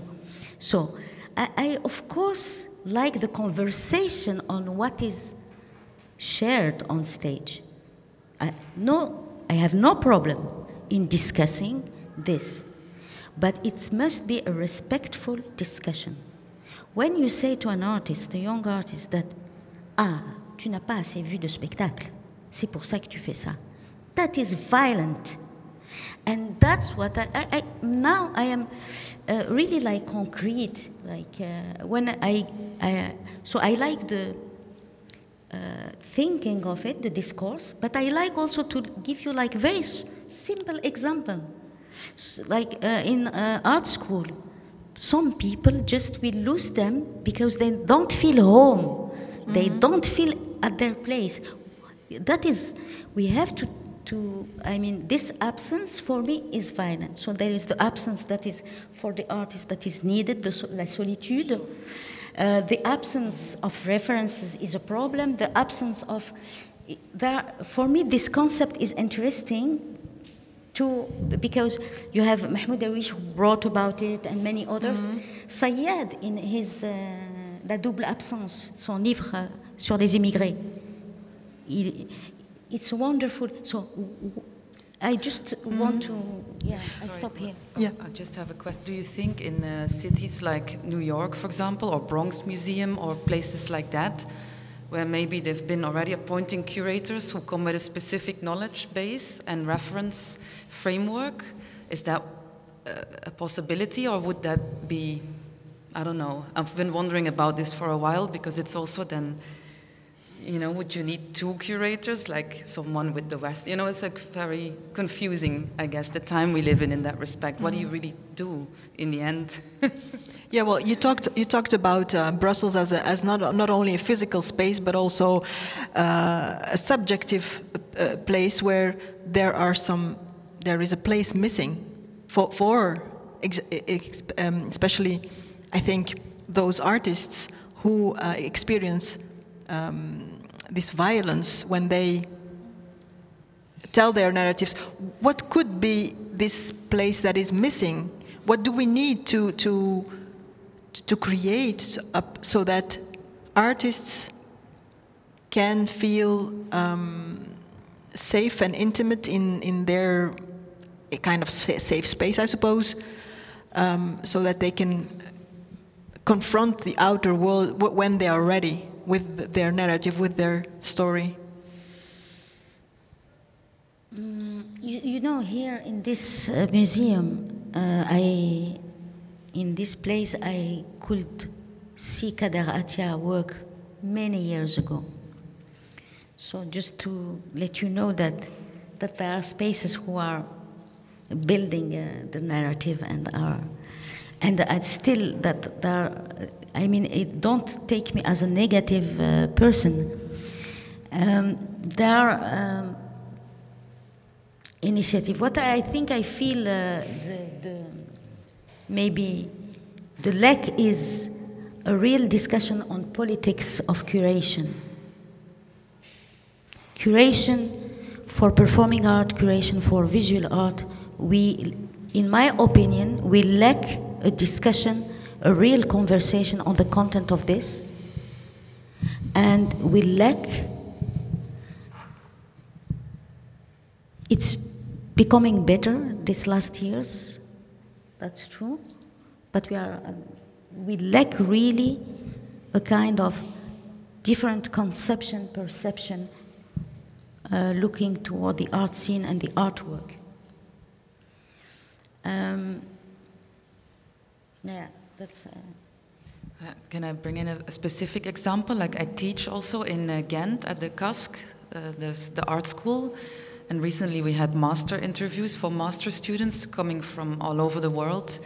Speaker 5: So I, I, of course like the conversation on what is shared on stage. I, no i have no problem in discussing this but it must be a respectful discussion when you say to an artist, a young artist, that Ah, tu n'as pas assez vu de spectacle, c'est pour ça que tu fais ça, that is violent. And that's what I, I, I now I am uh, really like concrete. Like uh, when I, I, so I like the uh, thinking of it, the discourse, but I like also to give you like very simple example. S- like uh, in uh, art school, some people just will lose them because they don't feel home. They don't feel at their place. That is, we have to, to, I mean, this absence for me is violent. So there is the absence that is for the artist that is needed, the, la solitude. Uh, the absence of references is a problem. The absence of, there, for me, this concept is interesting to because you have Mahmoud Darwish who wrote about it and many others. Sayad in his uh, La double absence, son livre sur les immigrés. Il- it's wonderful. So I just want to yeah. I stop here.
Speaker 4: Yeah.
Speaker 7: I just have a question. Do you think in uh, cities like New York, for example, or Bronx Museum, or places like that, where maybe they've been already appointing curators who come with a specific knowledge base and reference framework, is that uh, a possibility, or would that be? I don't know. I've been wondering about this for a while because it's also then you know, would you need two curators, like someone with the West? You know, it's like very confusing, I guess, the time we live in in that respect. What do you really do in the end?
Speaker 4: Yeah, well, you talked you talked about uh, Brussels as a, as not not only a physical space but also uh, a subjective uh, place where there are some there is a place missing for for um, especially I think those artists who uh, experience um, this violence when they tell their narratives. What could be this place that is missing? What do we need to to to create up so that artists can feel um, safe and intimate in in their kind of safe space, I suppose, um, so that they can confront the outer world when they are ready with their narrative, with their story.
Speaker 5: Mm, you, you know, here in this uh, museum, uh, I, in this place, I could see Kader Attia work many years ago. So just to let you know that that there are spaces who are building uh, the narrative and are, and I still that there. I mean, it don't take me as a negative uh, person. Um, there are. Um, initiative. What I think I feel uh, the, the, maybe the lack is a real discussion on politics of curation. Curation for performing art, curation for visual art. We, in my opinion, we lack a discussion, a real conversation on the content of this, and we lack it's becoming better these last years. That's true, but we are uh, we lack really a kind of different conception, perception, uh, looking toward the art scene and the artwork. Um, yeah, that's. Uh,
Speaker 7: Uh, Can I bring in a, a specific example? Like I teach also in uh, Ghent at the KASK, uh, the art school, and recently we had master interviews for master students coming from all over the world.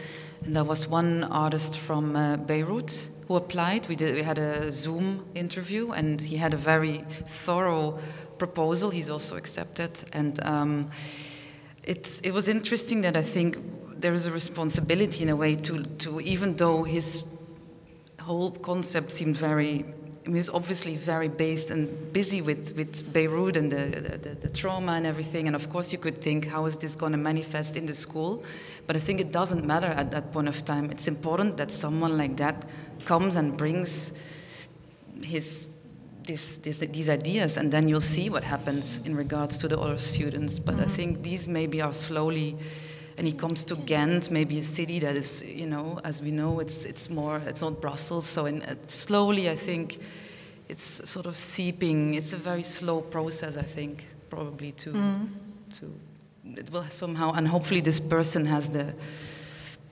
Speaker 7: And there was one artist from uh, Beirut who applied. We did. We had a Zoom interview, and he had a very thorough proposal. He's also accepted, and. Um, it's, it was interesting that I think there is a responsibility in a way to, to even though his whole concept seemed very he was obviously very based and busy with, with Beirut and the, the, the trauma and everything. And of course, you could think, how is this going to manifest in the school? But I think it doesn't matter at that point of time. It's important that someone like that comes and brings his this, this, these ideas, and then you'll see what happens in regards to the other students. But I mm-hmm. think these maybe are slowly, and he comes to Ghent, maybe a city that is, you know, as we know, it's it's more, it's not Brussels. So in, uh, slowly, I think it's sort of seeping. It's a very slow process, I think, probably to to it will somehow, and hopefully this person has the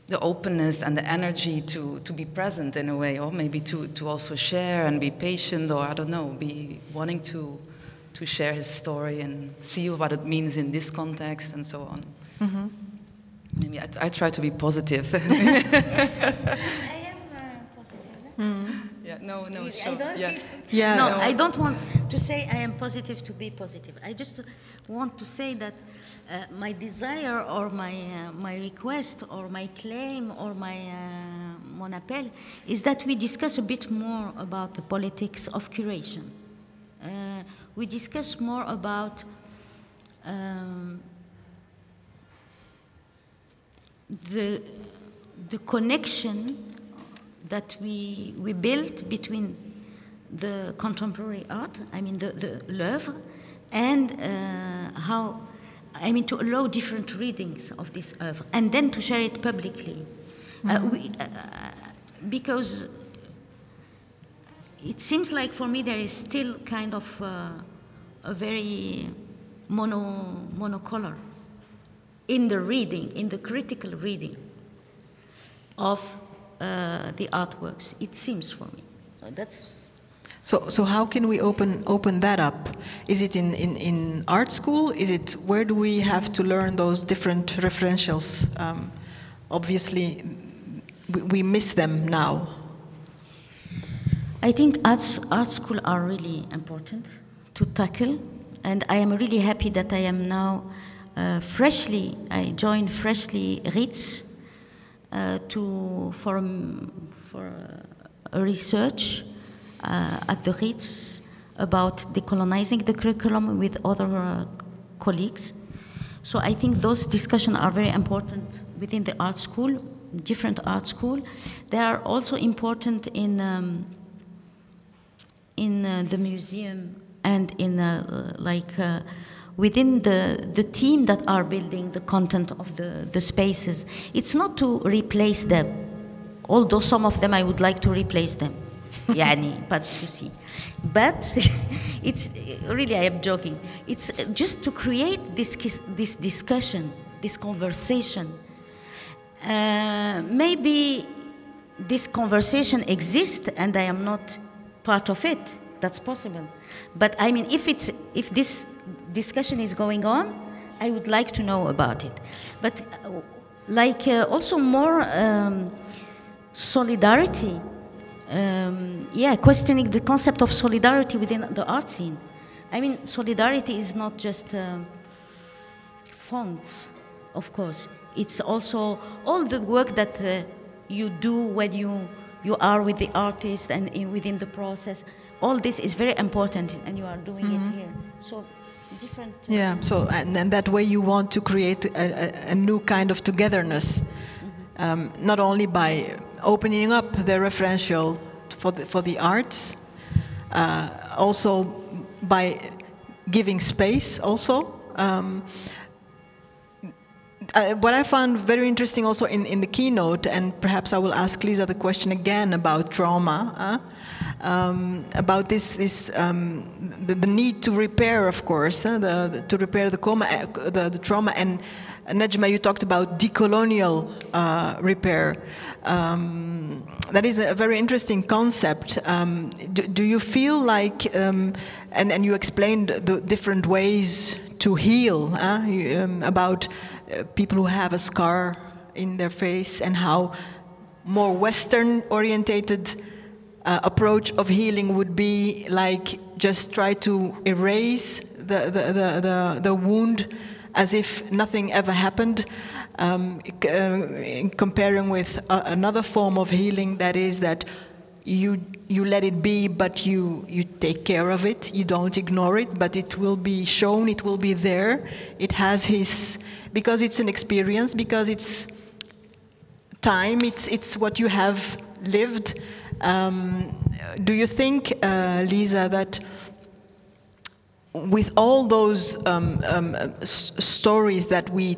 Speaker 7: the openness and the energy to, to be present in a way, or maybe to, to also share and be patient, or I don't know, be wanting to to share his story and see what it means in this context and so on. Mm-hmm. Maybe I, I, try to be positive.
Speaker 5: I am uh, positive.
Speaker 7: Mm. Yeah, no, no, sure.
Speaker 5: Yeah. yeah. No, no, I don't want to say I am positive to be positive. I just want to say that uh, my desire or my, uh, my request or my claim or my uh, mon appel is that we discuss a bit more about the politics of curation. Uh, we discuss more about um, the, the connection that we, we built between the contemporary art, I mean the, the l'oeuvre, and uh, how, I mean to allow different readings of this oeuvre, and then to share it publicly. Mm-hmm. Uh, we, uh, because it seems like for me there is still kind of uh, a very mono, monocolor in the reading, in the critical reading of uh, the artworks. It seems for me. So that's.
Speaker 4: So, so how can we open open that up? Is it in, in, in art school? Is it where do we have to learn those different referentials? Um, obviously, we, we miss them now.
Speaker 5: I think arts, art school are really important to tackle, and I am really happy that I am now uh, freshly, I joined freshly RITS uh, to, for, for a research uh, at the RITS about decolonizing the curriculum with other uh, colleagues. So I think those discussions are very important within the art school, different art school. They are also important in um, in uh, the museum and in uh, like uh, within the, the team that are building the content of the, the spaces. It's not to replace them, although some of them I would like to replace them. يعني pas de souci. But it's really, I am joking. It's just to create this, this discussion, this conversation. Uh, maybe this conversation exists and I am not part of it. That's possible. But I mean, if, it's, if this discussion is going on, I would like to know about it. But uh, like uh, also more um, solidarity, um, yeah, questioning the concept of solidarity within the art scene. I mean, solidarity is not just uh, fonts, of course. It's also all the work that uh, you do when you you are with the artist and in, within the process. All this is very important, and you are doing mm-hmm. it here. So different. Uh,
Speaker 4: yeah. So and, and, that way you want to create a, a, a new kind of togetherness, mm-hmm. um, not only by opening up the referential for the, for the arts, uh, also by giving space also. Um, uh, what I found very interesting also in, in the keynote, and perhaps I will ask Lisa the question again about trauma, uh, um, about this, this um, the, the, need to repair, of course, uh, the, the, to repair the, coma, uh, the, the trauma, and Nejma, you talked about decolonial uh, repair. Um, that is a very interesting concept. Um, do, do, you feel like, um, and, and you explained the different ways to heal um, about uh, people who have a scar in their face and how more Western orientated uh, approach of healing would be like just try to erase the, the, the, the, the wound as if nothing ever happened. Um, uh, comparing with uh, another form of healing that is that you you let it be but you you take care of it you don't ignore it but it will be shown it will be there it has his because it's an experience because it's time it's it's what you have lived um, do you think uh, lisa that with all those um, um, stories that we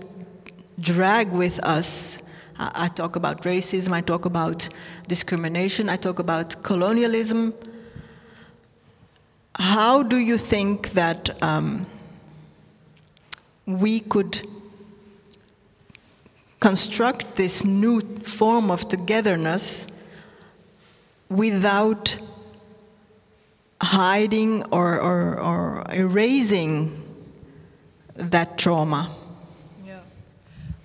Speaker 4: drag with us, I talk about racism, I talk about discrimination, I talk about colonialism. How do you think that um, we could construct this new form of togetherness without hiding or, or, or erasing that trauma.
Speaker 6: Yeah.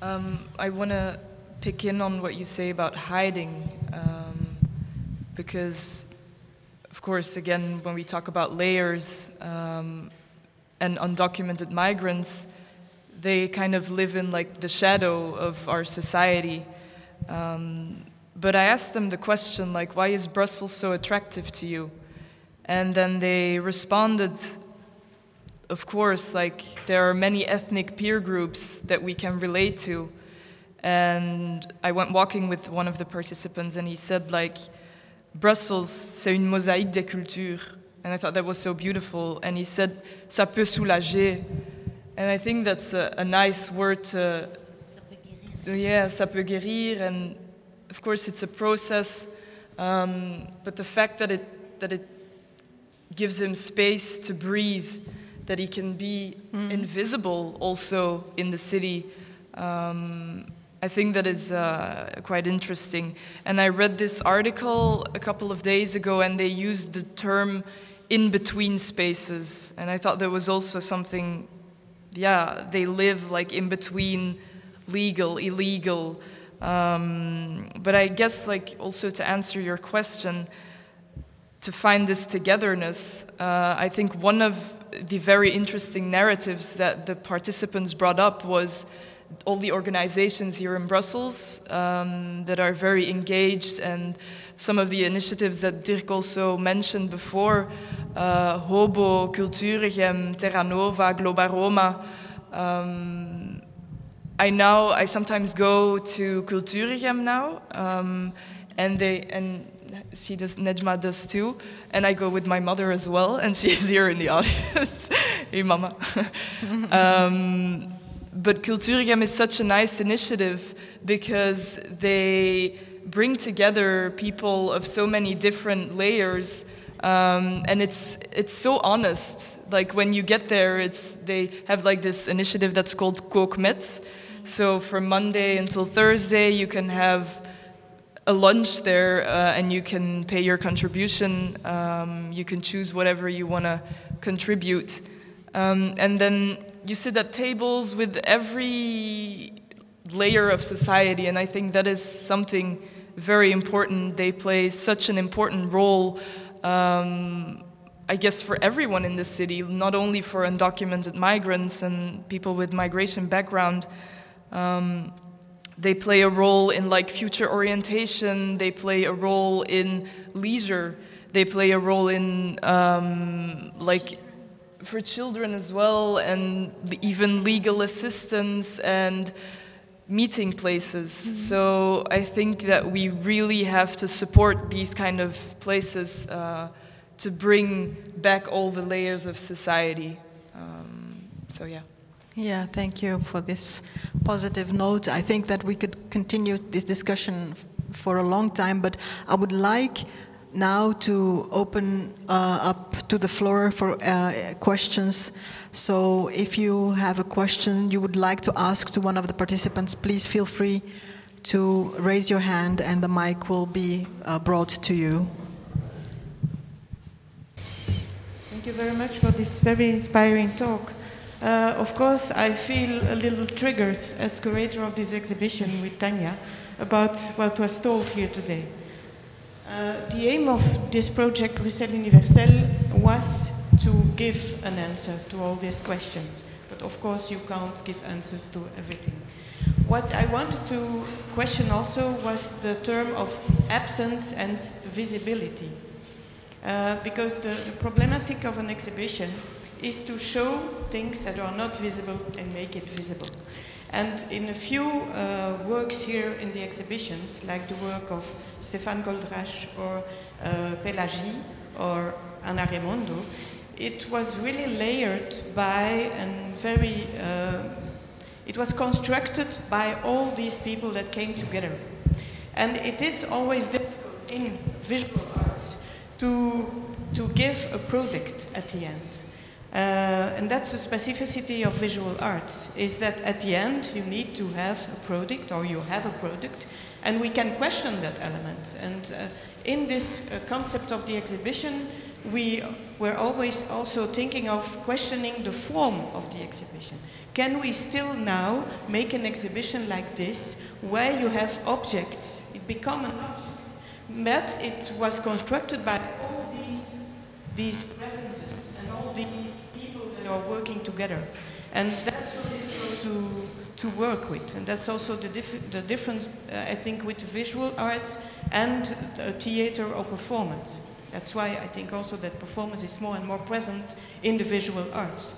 Speaker 6: Um, I want to pick in on what you say about hiding, um, because, of course, again, when we talk about layers um, and undocumented migrants, they kind of live in like the shadow of our society. Um, but I asked them the question, like, why is Brussels so attractive to you? And then they responded, of course, like, there are many ethnic peer groups that we can relate to. And I went walking with one of the participants, and he said, like, Brussels, c'est une mosaïque des cultures. And I thought that was so beautiful. And he said, ça peut soulager. And I think that's a, a nice word to. Yeah, ça peut guérir. And of course, it's a process. Um, but the fact that it, that it gives him space to breathe, that he can be mm. invisible also in the city. Um, I think that is uh, quite interesting. And I read this article a couple of days ago, and they used the term in between spaces. And I thought there was also something, yeah, they live like in between legal, illegal. Um, but I guess, like, also to answer your question, to find this togetherness, uh, I think one of the very interesting narratives that the participants brought up was all the organizations here in Brussels um, that are very engaged and some of the initiatives that Dirk also mentioned before, uh, Hobo, Cultureghem, Terra Nova, Globe Aroma. Um, I now, I sometimes go to Cultureghem now, um, and they, and she does, Nejma does too, and I go with my mother as well, and she's here in the audience. hey, mama. um, but Cultureghem is such a nice initiative because they bring together people of so many different layers, um, and it's it's so honest. Like when you get there, it's they have like this initiative that's called Kookmet. So from Monday until Thursday, you can have a lunch there, uh, and you can pay your contribution. Um, you can choose whatever you want to contribute, um, and then you sit at tables with every layer of society, and I think that is something very important. They play such an important role, um, I guess, for everyone in the city, not only for undocumented migrants and people with migration background. Um, they play a role in like future orientation. They play a role in leisure. They play a role in um, like for children as well, and even legal assistance and meeting places. Mm-hmm. So I think that we really have to support these kind of places uh, to bring back all the layers of society. Um, so yeah.
Speaker 4: Yeah, thank you for this positive note. I think that we could continue this discussion for a long time, but I would like now to open uh, up to the floor for uh, questions. So if you have a question you would like to ask to one of the participants, please feel free to raise your hand and the mic will be uh, brought to you.
Speaker 1: Thank you very much for this very inspiring talk. Uh, of course, I feel a little triggered as curator of this exhibition with Tanya about what was told here today. Uh, the aim of this project, Bruxelles Universelle, was to give an answer to all these questions. But of course, you can't give answers to everything. What I wanted to question also was the term of absence and visibility. Uh, because the, the problematic of an exhibition is to show things that are not visible and make it visible. And in a few uh, works here in the exhibitions, like the work of Stéphane Goldrajch or uh, Pelagie or Anna Raimondo, it was really layered by and very, uh, it was constructed by all these people that came together. And it is always difficult in visual arts to, to give a product at the end. Uh, and that's the specificity of visual arts, is that at the end you need to have a product or you have a product and we can question that element. And uh, in this uh, concept of the exhibition, we were always also thinking of questioning the form of the exhibition. Can we still now make an exhibition like this where you have objects, it become an object, but it was constructed by all these, these presences and all these that are working together. And that's so difficult to, to work with. And that's also the, dif the difference, uh, I think, with visual arts and theater or performance. That's why I think also that performance is more and more present in the visual arts.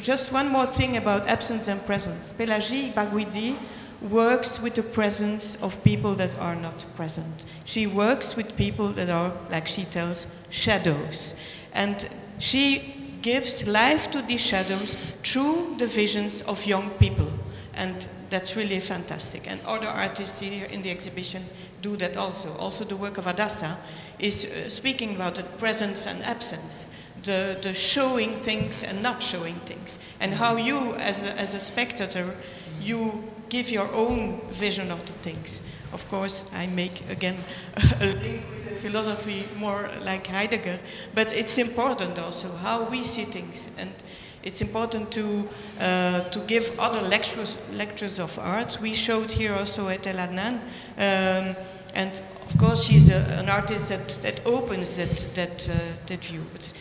Speaker 1: Just one more thing about absence and presence. Pelagie Gbaguidi works with the presence of people that are not present. She works with people that are, like she tells, shadows. And she gives life to these shadows through the visions of young people. And that's really fantastic. And other artists here in the exhibition do that also. Also, the work of Hadassah is uh, speaking about the presence and absence, the, the showing things and not showing things, and how you, as a, as a spectator, you give your own vision of the things. Of course, I make again a link philosophy more like Heidegger, but it's important also how we see things. And it's important to, uh, to give other lectures, lectures of art. We showed here also Etel Adnan, um, and of course she's a, an artist that, that opens that, that, uh, that view. But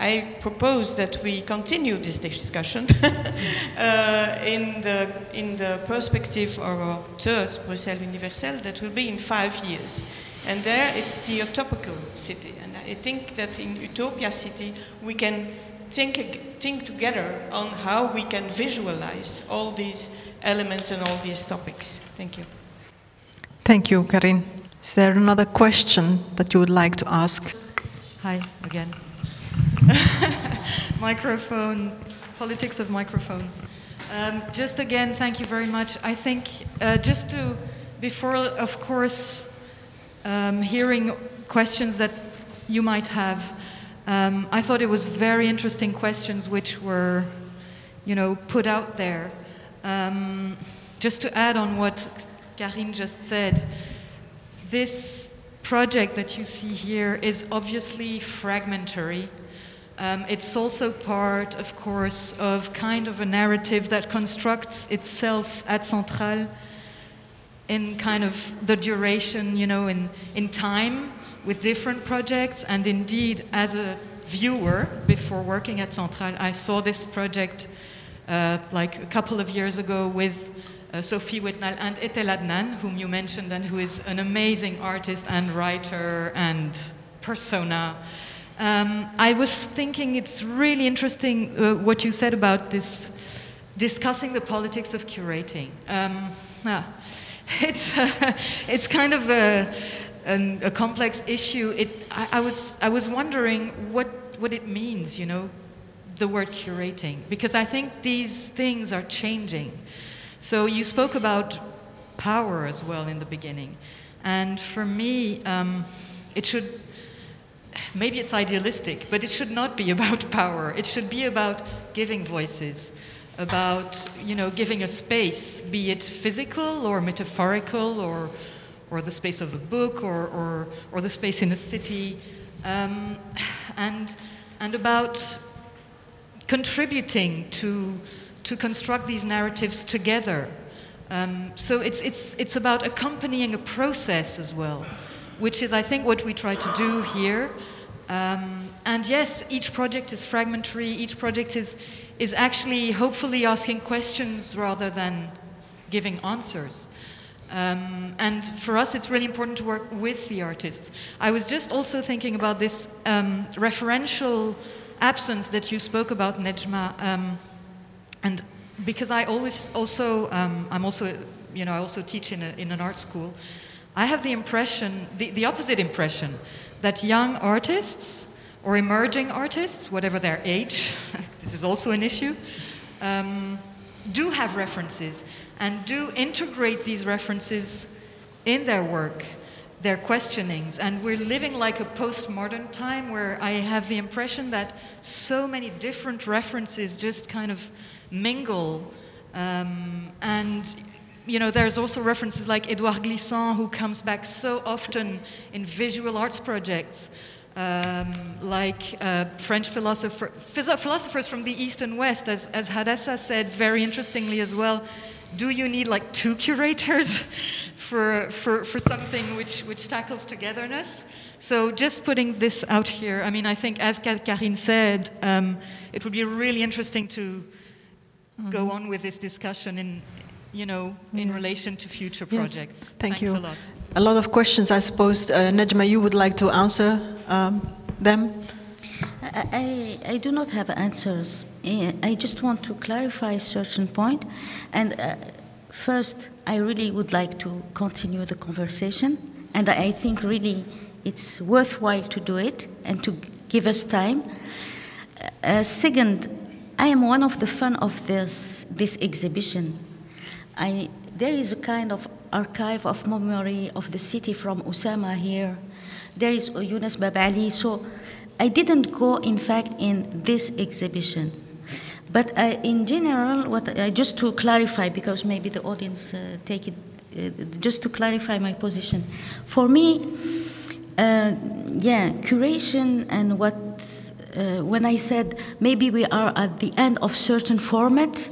Speaker 1: I propose that we continue this discussion uh, in, the, in the perspective of our third Bruxelles Universelle that will be in five years. And there it's the utopical city. And I think that in Utopia City we can think, think together on how we can visualize all these elements and all these topics. Thank you.
Speaker 4: Thank you, Carine. Is there another question that you would like to ask?
Speaker 3: Hi, again. Microphone, politics of microphones. Um, just again, thank you very much. I think uh, just to, before, of course, um, hearing questions that you might have, um, I thought it was very interesting questions which were, you know, put out there. Um, just to add on what Carine just said, this project that you see here is obviously fragmentary. Um, it's also part, of course, of kind of a narrative that constructs itself at Centrale in kind of the duration, you know, in, in time with different projects. And indeed, as a viewer before working at Centrale, I saw this project uh, like a couple of years ago with uh, Sophie Whettnall and Etel Adnan, whom you mentioned, and who is an amazing artist and writer and persona. Um, I was thinking it's really interesting uh, what you said about this discussing the politics of curating. Um, yeah. It's, uh, it's kind of a, an, a complex issue. It, I, I, was, I was wondering what, what it means, you know, the word curating, because I think these things are changing. So you spoke about power as well in the beginning. And for me, um, it should, maybe it's idealistic, but it should not be about power. It should be about giving voices, about, you know, giving a space, be it physical or metaphorical or, or the space of a book or, or, or the space in a city, um, and, and about contributing to to construct these narratives together. Um, so it's, it's, it's about accompanying a process as well, which is, I think, what we try to do here. Um, and yes, each project is fragmentary, each project is, is actually hopefully asking questions rather than giving answers. Um, and for us, it's really important to work with the artists. I was just also thinking about this um, referential absence that you spoke about, Nejma. Um, and because I always also, um, I'm also, you know, I also teach in, a, in an art school, I have the impression, the, the opposite impression, that young artists or emerging artists, whatever their age, this is also an issue, um, do have references and do integrate these references in their work their questionings. And we're living like a postmodern time where I have the impression that so many different references just kind of mingle. Um, and you know, there's also references like Edouard Glissant, who comes back so often in visual arts projects, um, like uh, French philosopher, philosophers from the East and West, as, as Hadassah said very interestingly as well. Do you need like two curators for, for, for something which, which tackles togetherness? So just putting this out here, I mean, I think as Carine said, um, it would be really interesting to mm-hmm. go on with this discussion in, you know, in yes. relation to future projects. Yes.
Speaker 4: Thank
Speaker 3: Thanks
Speaker 4: you.
Speaker 3: A lot.
Speaker 4: of questions. I suppose, uh, Nejma, you would like to answer um, them?
Speaker 5: I, I, do not have answers. I just want to clarify a certain point. And uh, first, I really would like to continue the conversation. And I think really it's worthwhile to do it and to give us time. Uh, second, I am one of the fun of this, this exhibition. I, there is a kind of archive of memory of the city from Osama here. There is Yunus Babali. So I didn't go, in fact, in this exhibition. But I, in general, what I, just to clarify, because maybe the audience uh, take it, uh, just to clarify my position. For me, uh, yeah, curation and what, uh, when I said maybe we are at the end of certain format,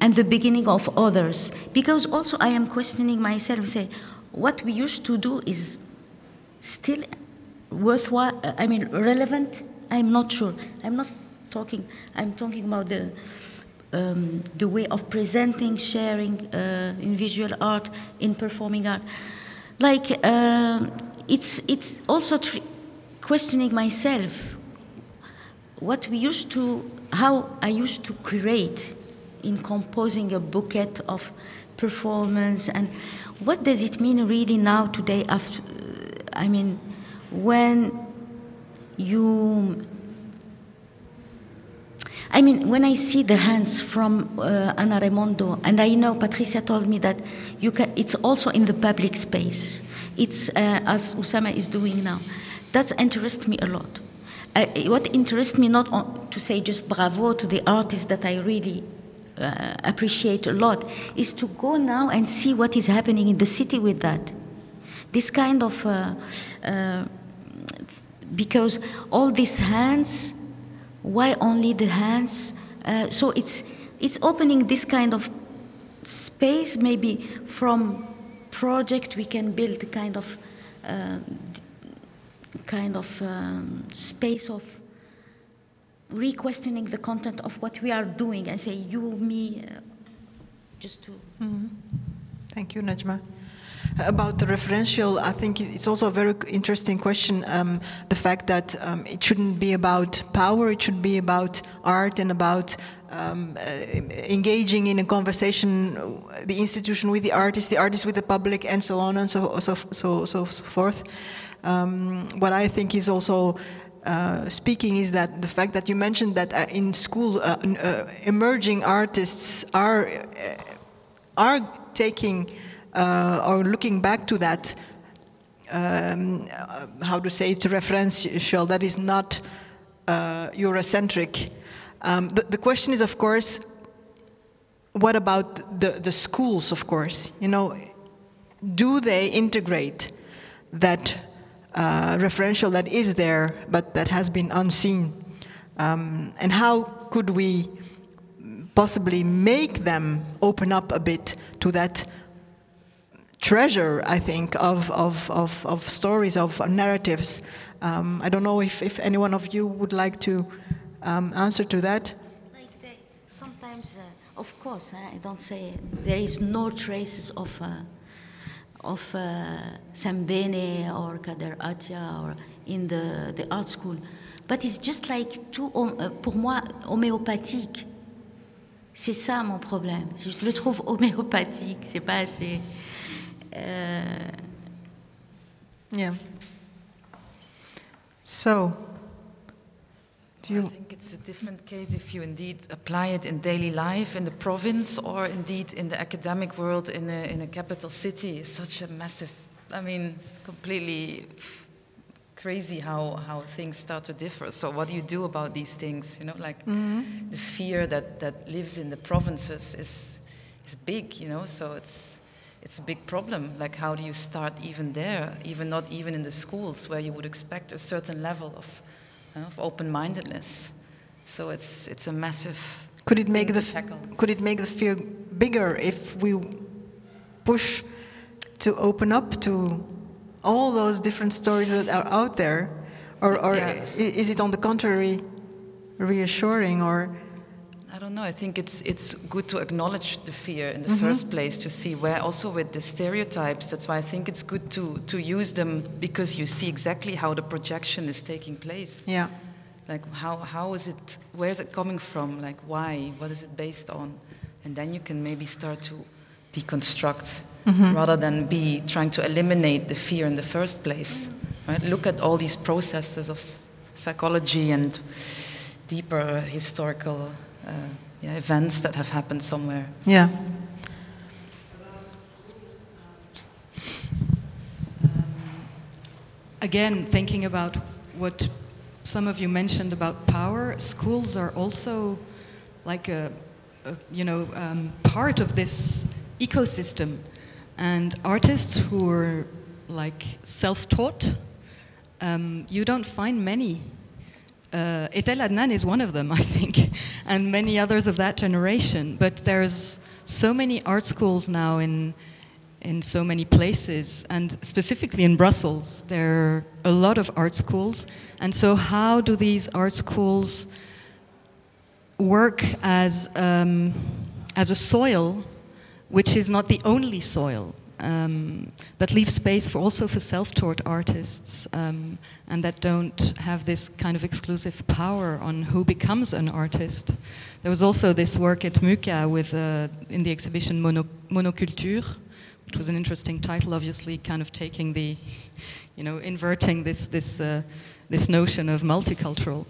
Speaker 5: and the beginning of others. Because also I am questioning myself, say, what we used to do is still worthwhile, I mean, relevant? I'm not sure. I'm not talking, I'm talking about the, um, the way of presenting, sharing uh, in visual art, in performing art. Like, uh, it's, it's also questioning myself what we used to, how I used to create in composing a bouquet of performance and what does it mean really now today after i mean when you I mean, when I see the hands from uh, Anna Raimondo, and I know Patricia told me that you can, it's also in the public space. It's uh, as Usama is doing now. That interests me a lot. Uh, what interests me not on, to say just bravo to the artists that I really uh, appreciate a lot is to go now and see what is happening in the city with that. This kind of, uh, uh, because all these hands, why only the hands? Uh, so it's, it's opening this kind of space, maybe from project we can build kind of, uh, kind of um, space of re-questioning the content of what we are doing and say you, me, uh, just to.
Speaker 4: Mm-hmm. Thank you, Nejma. About the referential, I think it's also a very interesting question. Um, the fact that um, it shouldn't be about power, it should be about art and about um, uh, engaging in a conversation, the institution with the artist, the artist with the public, and so on and so so so so, so forth. Um, what I think is also uh, speaking is that the fact that you mentioned that uh, in school uh, uh emerging artists are uh, are taking or looking back to that um, how to say it referential that is not Eurocentric. Um, the, the, question is, of course, what about the, the schools? Of course, you know, do they integrate that? Uh, referential that is there but that has been unseen? Um, and how could we possibly make them open up a bit to that treasure, I think, of, of, of, of stories, of narratives? Um, I don't know if, if any one of you would like to um, answer to that.
Speaker 5: Sometimes, uh, of course, I don't say there is no traces of. Uh, of uh, Sembene or Kader Attia or in the, the art school. But it's just like tout, uh, pour moi, homéopathique. C'est ça mon problème. Je le trouve homéopathique. C'est pas assez. Uh...
Speaker 4: Yeah. So,
Speaker 7: do you... It's a different case if you indeed apply it in daily life in the province or indeed in the academic world in a, in a capital city. It's such a massive I mean, it's completely f- crazy how, how things start to differ. So, what do you do about these things? You know, like mm-hmm. the fear that, that lives in the provinces is, is big, you know, so it's, it's a big problem. Like, how do you start even there, even not even in the schools where you would expect a certain level of, of open mindedness? So, it's, it's a massive.
Speaker 4: Could it make the
Speaker 7: tackle.
Speaker 4: could it make the fear bigger if we push to open up to all those different stories that are out there, or, or
Speaker 7: Yeah.
Speaker 4: is it on the contrary reassuring or?
Speaker 7: I don't know. I think it's it's good to acknowledge the fear in the mm-hmm. first place to see where also with the stereotypes. That's why I think it's good to to use them because you see exactly how the projection is taking place.
Speaker 4: Yeah.
Speaker 7: Like how how is it? Where is it coming from? Like why? What is it based on? And then you can maybe start to deconstruct rather than be trying to eliminate the fear in the first place. Right? Look at all these processes of psychology and deeper historical uh, yeah, events that have happened somewhere.
Speaker 4: Yeah.
Speaker 3: Again, thinking about what some of you mentioned about power, schools are also like a, a you know, um, part of this ecosystem. And artists who are like self-taught, um, you don't find many. Uh, Etel Adnan is one of them, I think, and many others of that generation. But there's so many art schools now in in so many places, and specifically in Brussels, there are a lot of art schools. And so, how do these art schools work as um, as a soil, which is not the only soil? Um, that leaves space for also for self-taught artists um, and that don't have this kind of exclusive power on who becomes an artist. There was also this work at M HKA with uh, in the exhibition Mono, Monoculture, which was an interesting title, obviously, kind of taking the, you know, inverting this this uh, this notion of multicultural.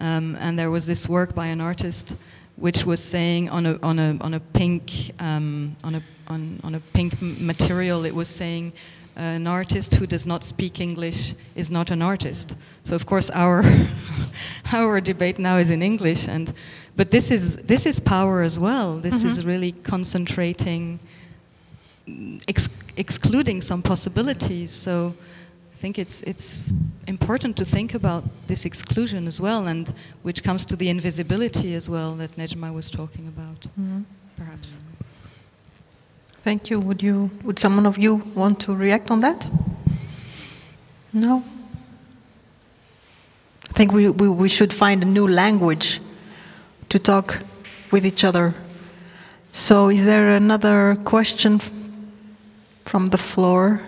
Speaker 3: Um, and there was this work by an artist, which was saying on a on a on a pink um, on a on, on a pink material, it was saying. An artist who does not speak English is not an artist. So of course our our debate now is in English, and but this is this is power as well. This is really concentrating ex- excluding some possibilities. So I think it's it's important to think about this exclusion as well, and which comes to the invisibility as well that Nejma was talking about, mm-hmm. perhaps.
Speaker 4: Thank you. Would you? Would someone of you want to react on that? No. I think we, we, we should find a new language to talk with each other. So, is there another question from the floor?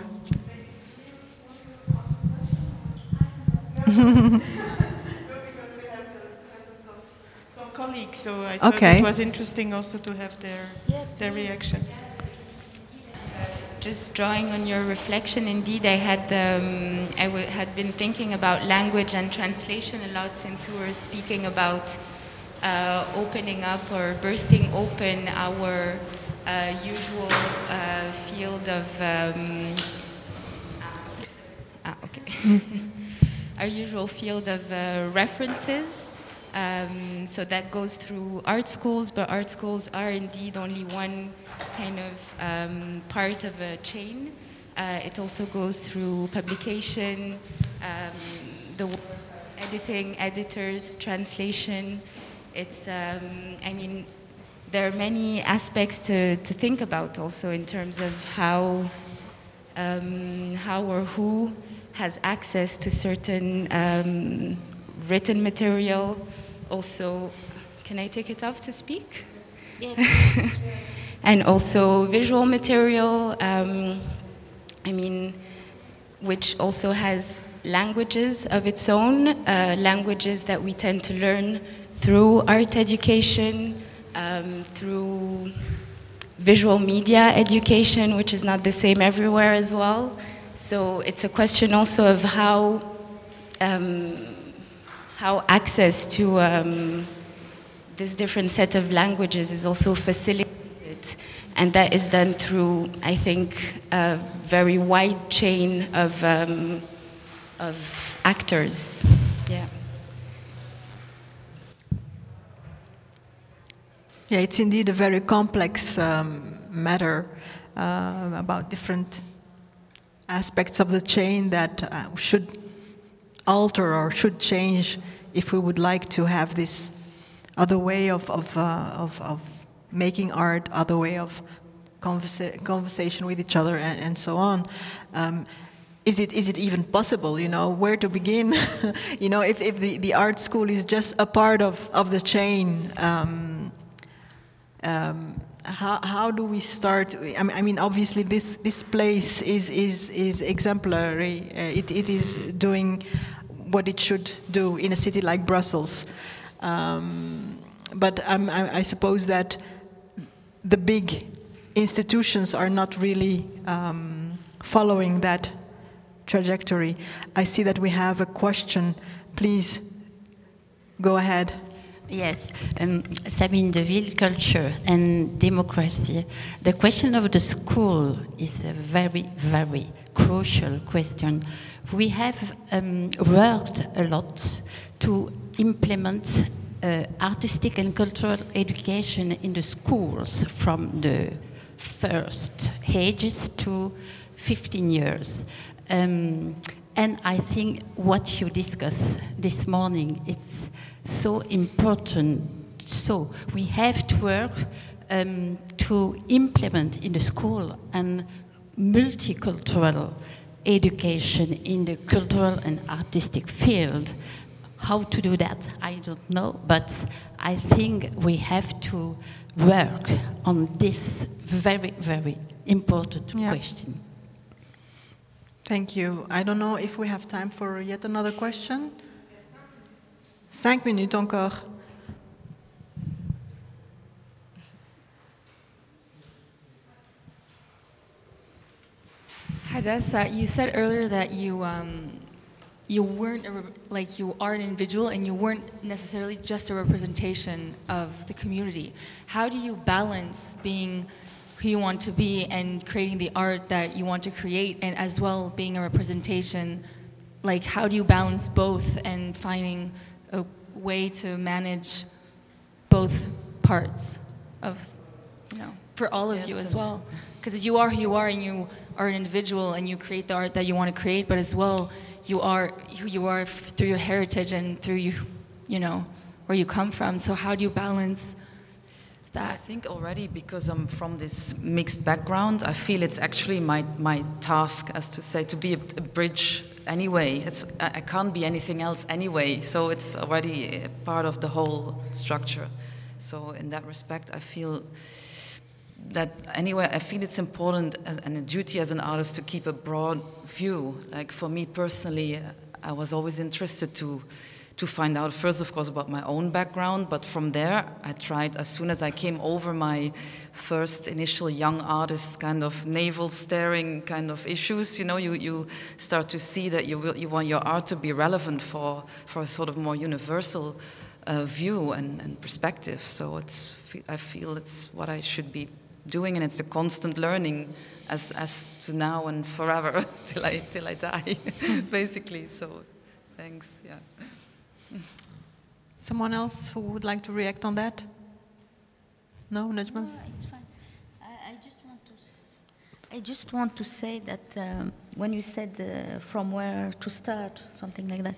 Speaker 1: Colleagues, so I thought
Speaker 4: Okay.
Speaker 1: it was interesting also to have their, their reaction.
Speaker 8: Just drawing on your reflection, indeed, I had um, I w- had been thinking about language and translation a lot since we were speaking about uh, opening up or bursting open our usual uh, field of. Um, ah, okay. our usual field of uh, references. Um, so that goes through art schools, but art schools are indeed only one kind of um, part of a chain. Uh, it also goes through publication, um, the editing, editors, translation. It's, um, I mean, there are many aspects to, to think about also in terms of how um, how or who has access to certain um, written material. Also, can I take it off to speak? Yes. and also visual material. Um, I mean, which also has languages of its own, uh, languages that we tend to learn through art education, um, through visual media education, which is not the same everywhere as well. So it's a question also of how um, how access to um, this different set of languages is also facilitated, and that is done through, I think, a very wide chain of, um, of actors. Yeah.
Speaker 4: Yeah, it's indeed a very complex um, matter uh, about different aspects of the chain that uh, should alter or should change if we would like to have this other way of, of, uh, of, of, making art, other way of conversa conversation with each other, and, and so on. Um, is it, is it even possible, you know, where to begin? you know, if, if the, the art school is just a part of, of the chain, um, um, how, how do we start? I mean, obviously, this, this place is, is, is exemplary. Uh, it, it is doing what it should do in a city like Brussels. Um, but I, I, suppose that the big institutions are not really um, following that trajectory. I see that we have a question. Please go ahead.
Speaker 9: Yes, um, Sabine de Ville, culture and democracy. The question of the school is a very, very crucial question. We have um, worked a lot to implement uh, artistic and cultural education in the schools from the first ages to 15 years. Um, and I think what you discuss this morning, it's so important. So we have to work um, to implement in the school and multicultural education in the cultural and artistic field. How to do that, I don't know, but I think we have to work on this very, very important yeah. question.
Speaker 4: Thank you. I don't know if we have time for yet another question. Cinq minutes encore.
Speaker 10: Hadassah, you said earlier that you um, you weren't a, like you are an individual and you weren't necessarily just a representation of the community. How do you balance being who you want to be and creating the art that you want to create, and as well being a representation? Like, how do you balance both and finding a way to manage both parts of, you know, for all of yeah, you as well? Because you are who you are and you are an individual and you create the art that you want to create, but as well, you are who you are through your heritage and through you, you know, where you come from. So how do you balance that?
Speaker 7: I think already because I'm from this mixed background, I feel it's actually my, my task, as to say, to be a, a bridge anyway. It's, uh, I can't be anything else anyway, so it's already uh, part of the whole structure. So in that respect, I feel that anyway, I feel it's important and a duty as an artist to keep a broad view. Like for me personally, uh, I was always interested to to find out first, of course, about my own background, but from there, I tried as soon as I came over my first initial young artist kind of navel staring kind of issues. You know, you, you start to see that you will, you want your art to be relevant for for a sort of more universal uh, view and, and perspective. So it's I feel it's what I should be doing, and it's a constant learning as, as to now and forever till I, till I die, basically. So thanks, yeah.
Speaker 4: Someone else who would like to react on that? No, Nejma?
Speaker 5: No, it's fine. I, I just want to, I just want to say that um, when you said uh, from where to start, something like that,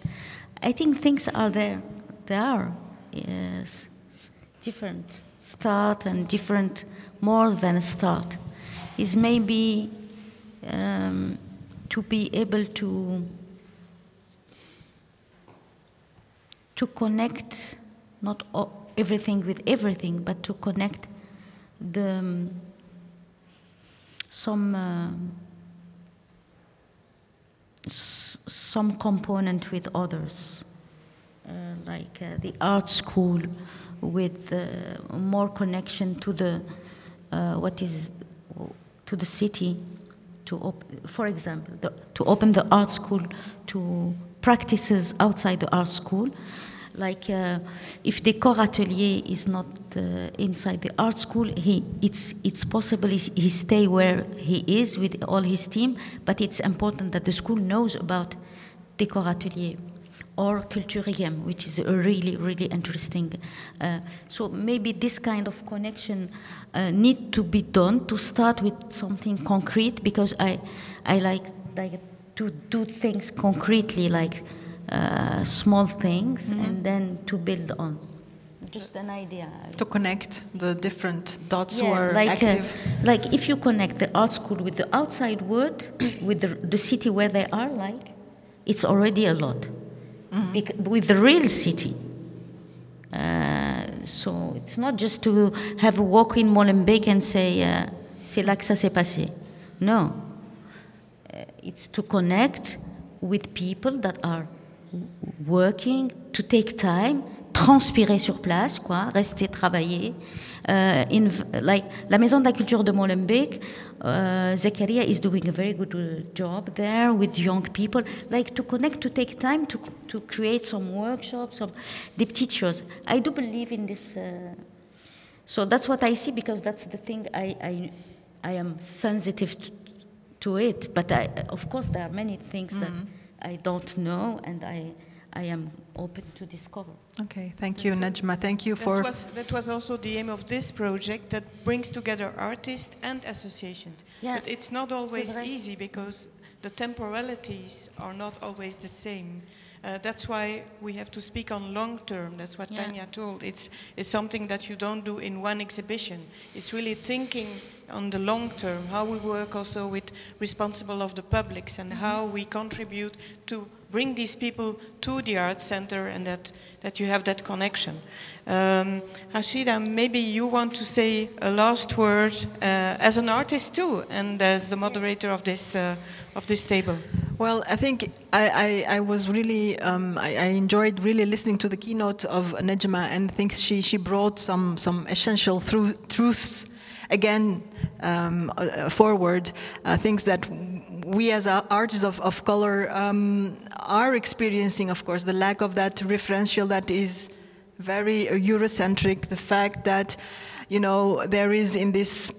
Speaker 5: I think things are there. There are yes, different start and different more than a start is maybe um, to be able to to connect not everything with everything, but to connect the um, some uh, some component with others, uh, like uh, the art school with uh, more connection to the uh, what is to the city to op- for example the, to open the art school to practices outside the art school like uh, if Decoratelier is not uh, inside the art school, he, it's, it's possible he, stay where he is with all his team, but it's important that the school knows about Decoratelier or Cultureghem, which is a really, really interesting. Uh, so maybe this kind of connection uh, need to be done to start with something concrete because I, I like, like to do things concretely, like uh, small things,
Speaker 4: Mhm.
Speaker 5: and then to build on. Just an idea.
Speaker 4: To connect the different dots who
Speaker 5: Yeah,
Speaker 4: are
Speaker 5: like, uh,
Speaker 4: active.
Speaker 5: like if you connect the art school with the outside world, with the, the city where they are, like, it's already a lot.
Speaker 4: Mm-hmm.
Speaker 5: Bec- with the real city. Uh, so it's not just to have a walk in Molenbeek and say, uh, c'est là que ça s'est passé. No. It's to connect with people that are working, to take time, transpirer sur place, quoi, rester travailler. Uh, in, like, la Maison de la Culture de Molenbeek, uh, Zakaria is doing a very good uh, job there with young people. Like to connect, to take time to, to create some workshops, some, des choses. I do believe in this. Uh, so that's what I see because that's the thing I, I, I am sensitive to, to it. But I, of course, there are many things that I don't know and I, I am open to discover.
Speaker 4: Okay, thank you, Nejma. Thank you for.
Speaker 1: That was, that was also the aim of this project that brings together artists and associations.
Speaker 5: Yeah,
Speaker 1: But it's not always
Speaker 5: vrai.
Speaker 1: easy because the temporalities are not always the same. Uh, that's why we have to speak on long term. That's what
Speaker 5: Yeah.
Speaker 1: Tanya told. It's, it's something that you don't do in one exhibition. It's really thinking on the long term, how we work also with responsible of the publics and how we contribute to bring these people to the art center and that, that you have that connection. Um, Rachida, maybe you want to say a last word uh, as an artist too and as the moderator of this, uh, of this table.
Speaker 4: Well, I think I, I, I was really um, I, I enjoyed really listening to the keynote of Nejma and think she, she brought some some essential thru- truths again um, uh, forward, uh, things that we as artists of, of color um, are experiencing. Of course, the lack of that referential that is very Eurocentric. The fact that you know there is in this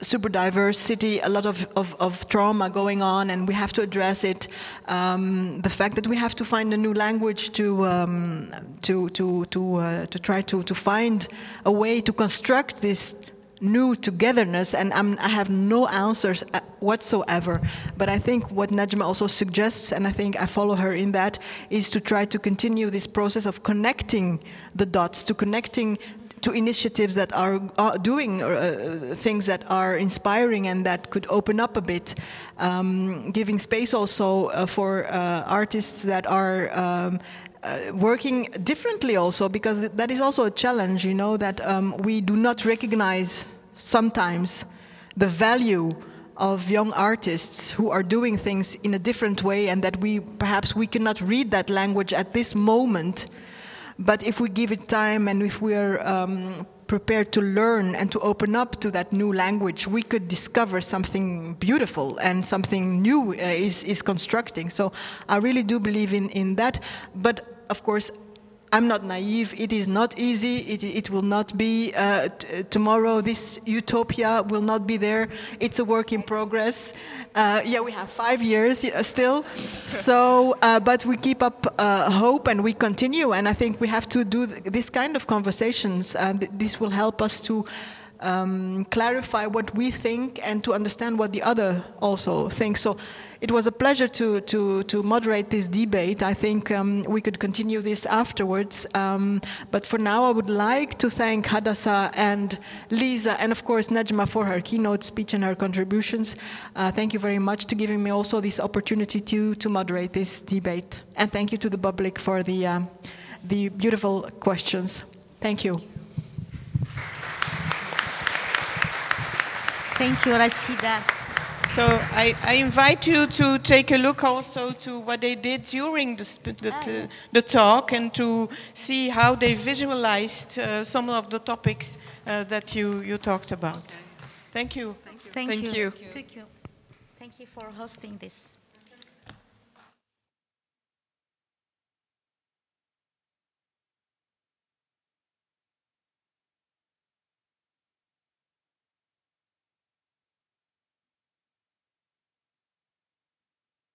Speaker 4: super diverse city, a lot of, of, of trauma going on, and we have to address it. Um, the fact that we have to find a new language to um, to to to uh, to try to to find a way to construct this new togetherness, and I'm, I have no answers uh, whatsoever. But I think what Nejma also suggests, and I think I follow her in that, is to try to continue this process of connecting the dots, to connecting to initiatives that are doing uh, things that are inspiring and that could open up a bit, um, giving space also uh, for uh, artists that are. Um, uh, working differently also because th- that is also a challenge you know that um, we do not recognize sometimes the value of young artists who are doing things in a different way and that we perhaps we cannot read that language at this moment. But if we give it time and if we are um, prepared to learn and to open up to that new language, we could discover something beautiful and something new uh, is, is constructing. So I really do believe in, in that. But of course, I'm not naive. It is not easy. It, it will not be uh, t- tomorrow. This utopia will not be there. It's a work in progress. Uh, yeah, we have five years uh, still. So, uh, but we keep up uh, hope and we continue. And I think we have to do th- this kind of conversations. And th- this will help us to um, clarify what we think and to understand what the other also thinks. So it was a pleasure to, to, to moderate this debate. I think um, we could continue this afterwards. Um, but for now, I would like to thank Hadassah and Lisa, and of course Nejma for her keynote speech and her contributions. Uh, thank you very much to giving me also this opportunity to, to moderate this debate. And thank you to the public for the, um, the beautiful questions. Thank you.
Speaker 5: Thank you, Rachida.
Speaker 1: So I, I invite you to take a look also to what they did during the, sp- the, t- the talk and to see how they visualized uh, some of the topics uh, that you, you talked about. Thank you.
Speaker 5: Thank,
Speaker 6: Thank
Speaker 5: you.
Speaker 6: you.
Speaker 5: Thank you. Thank you for hosting this.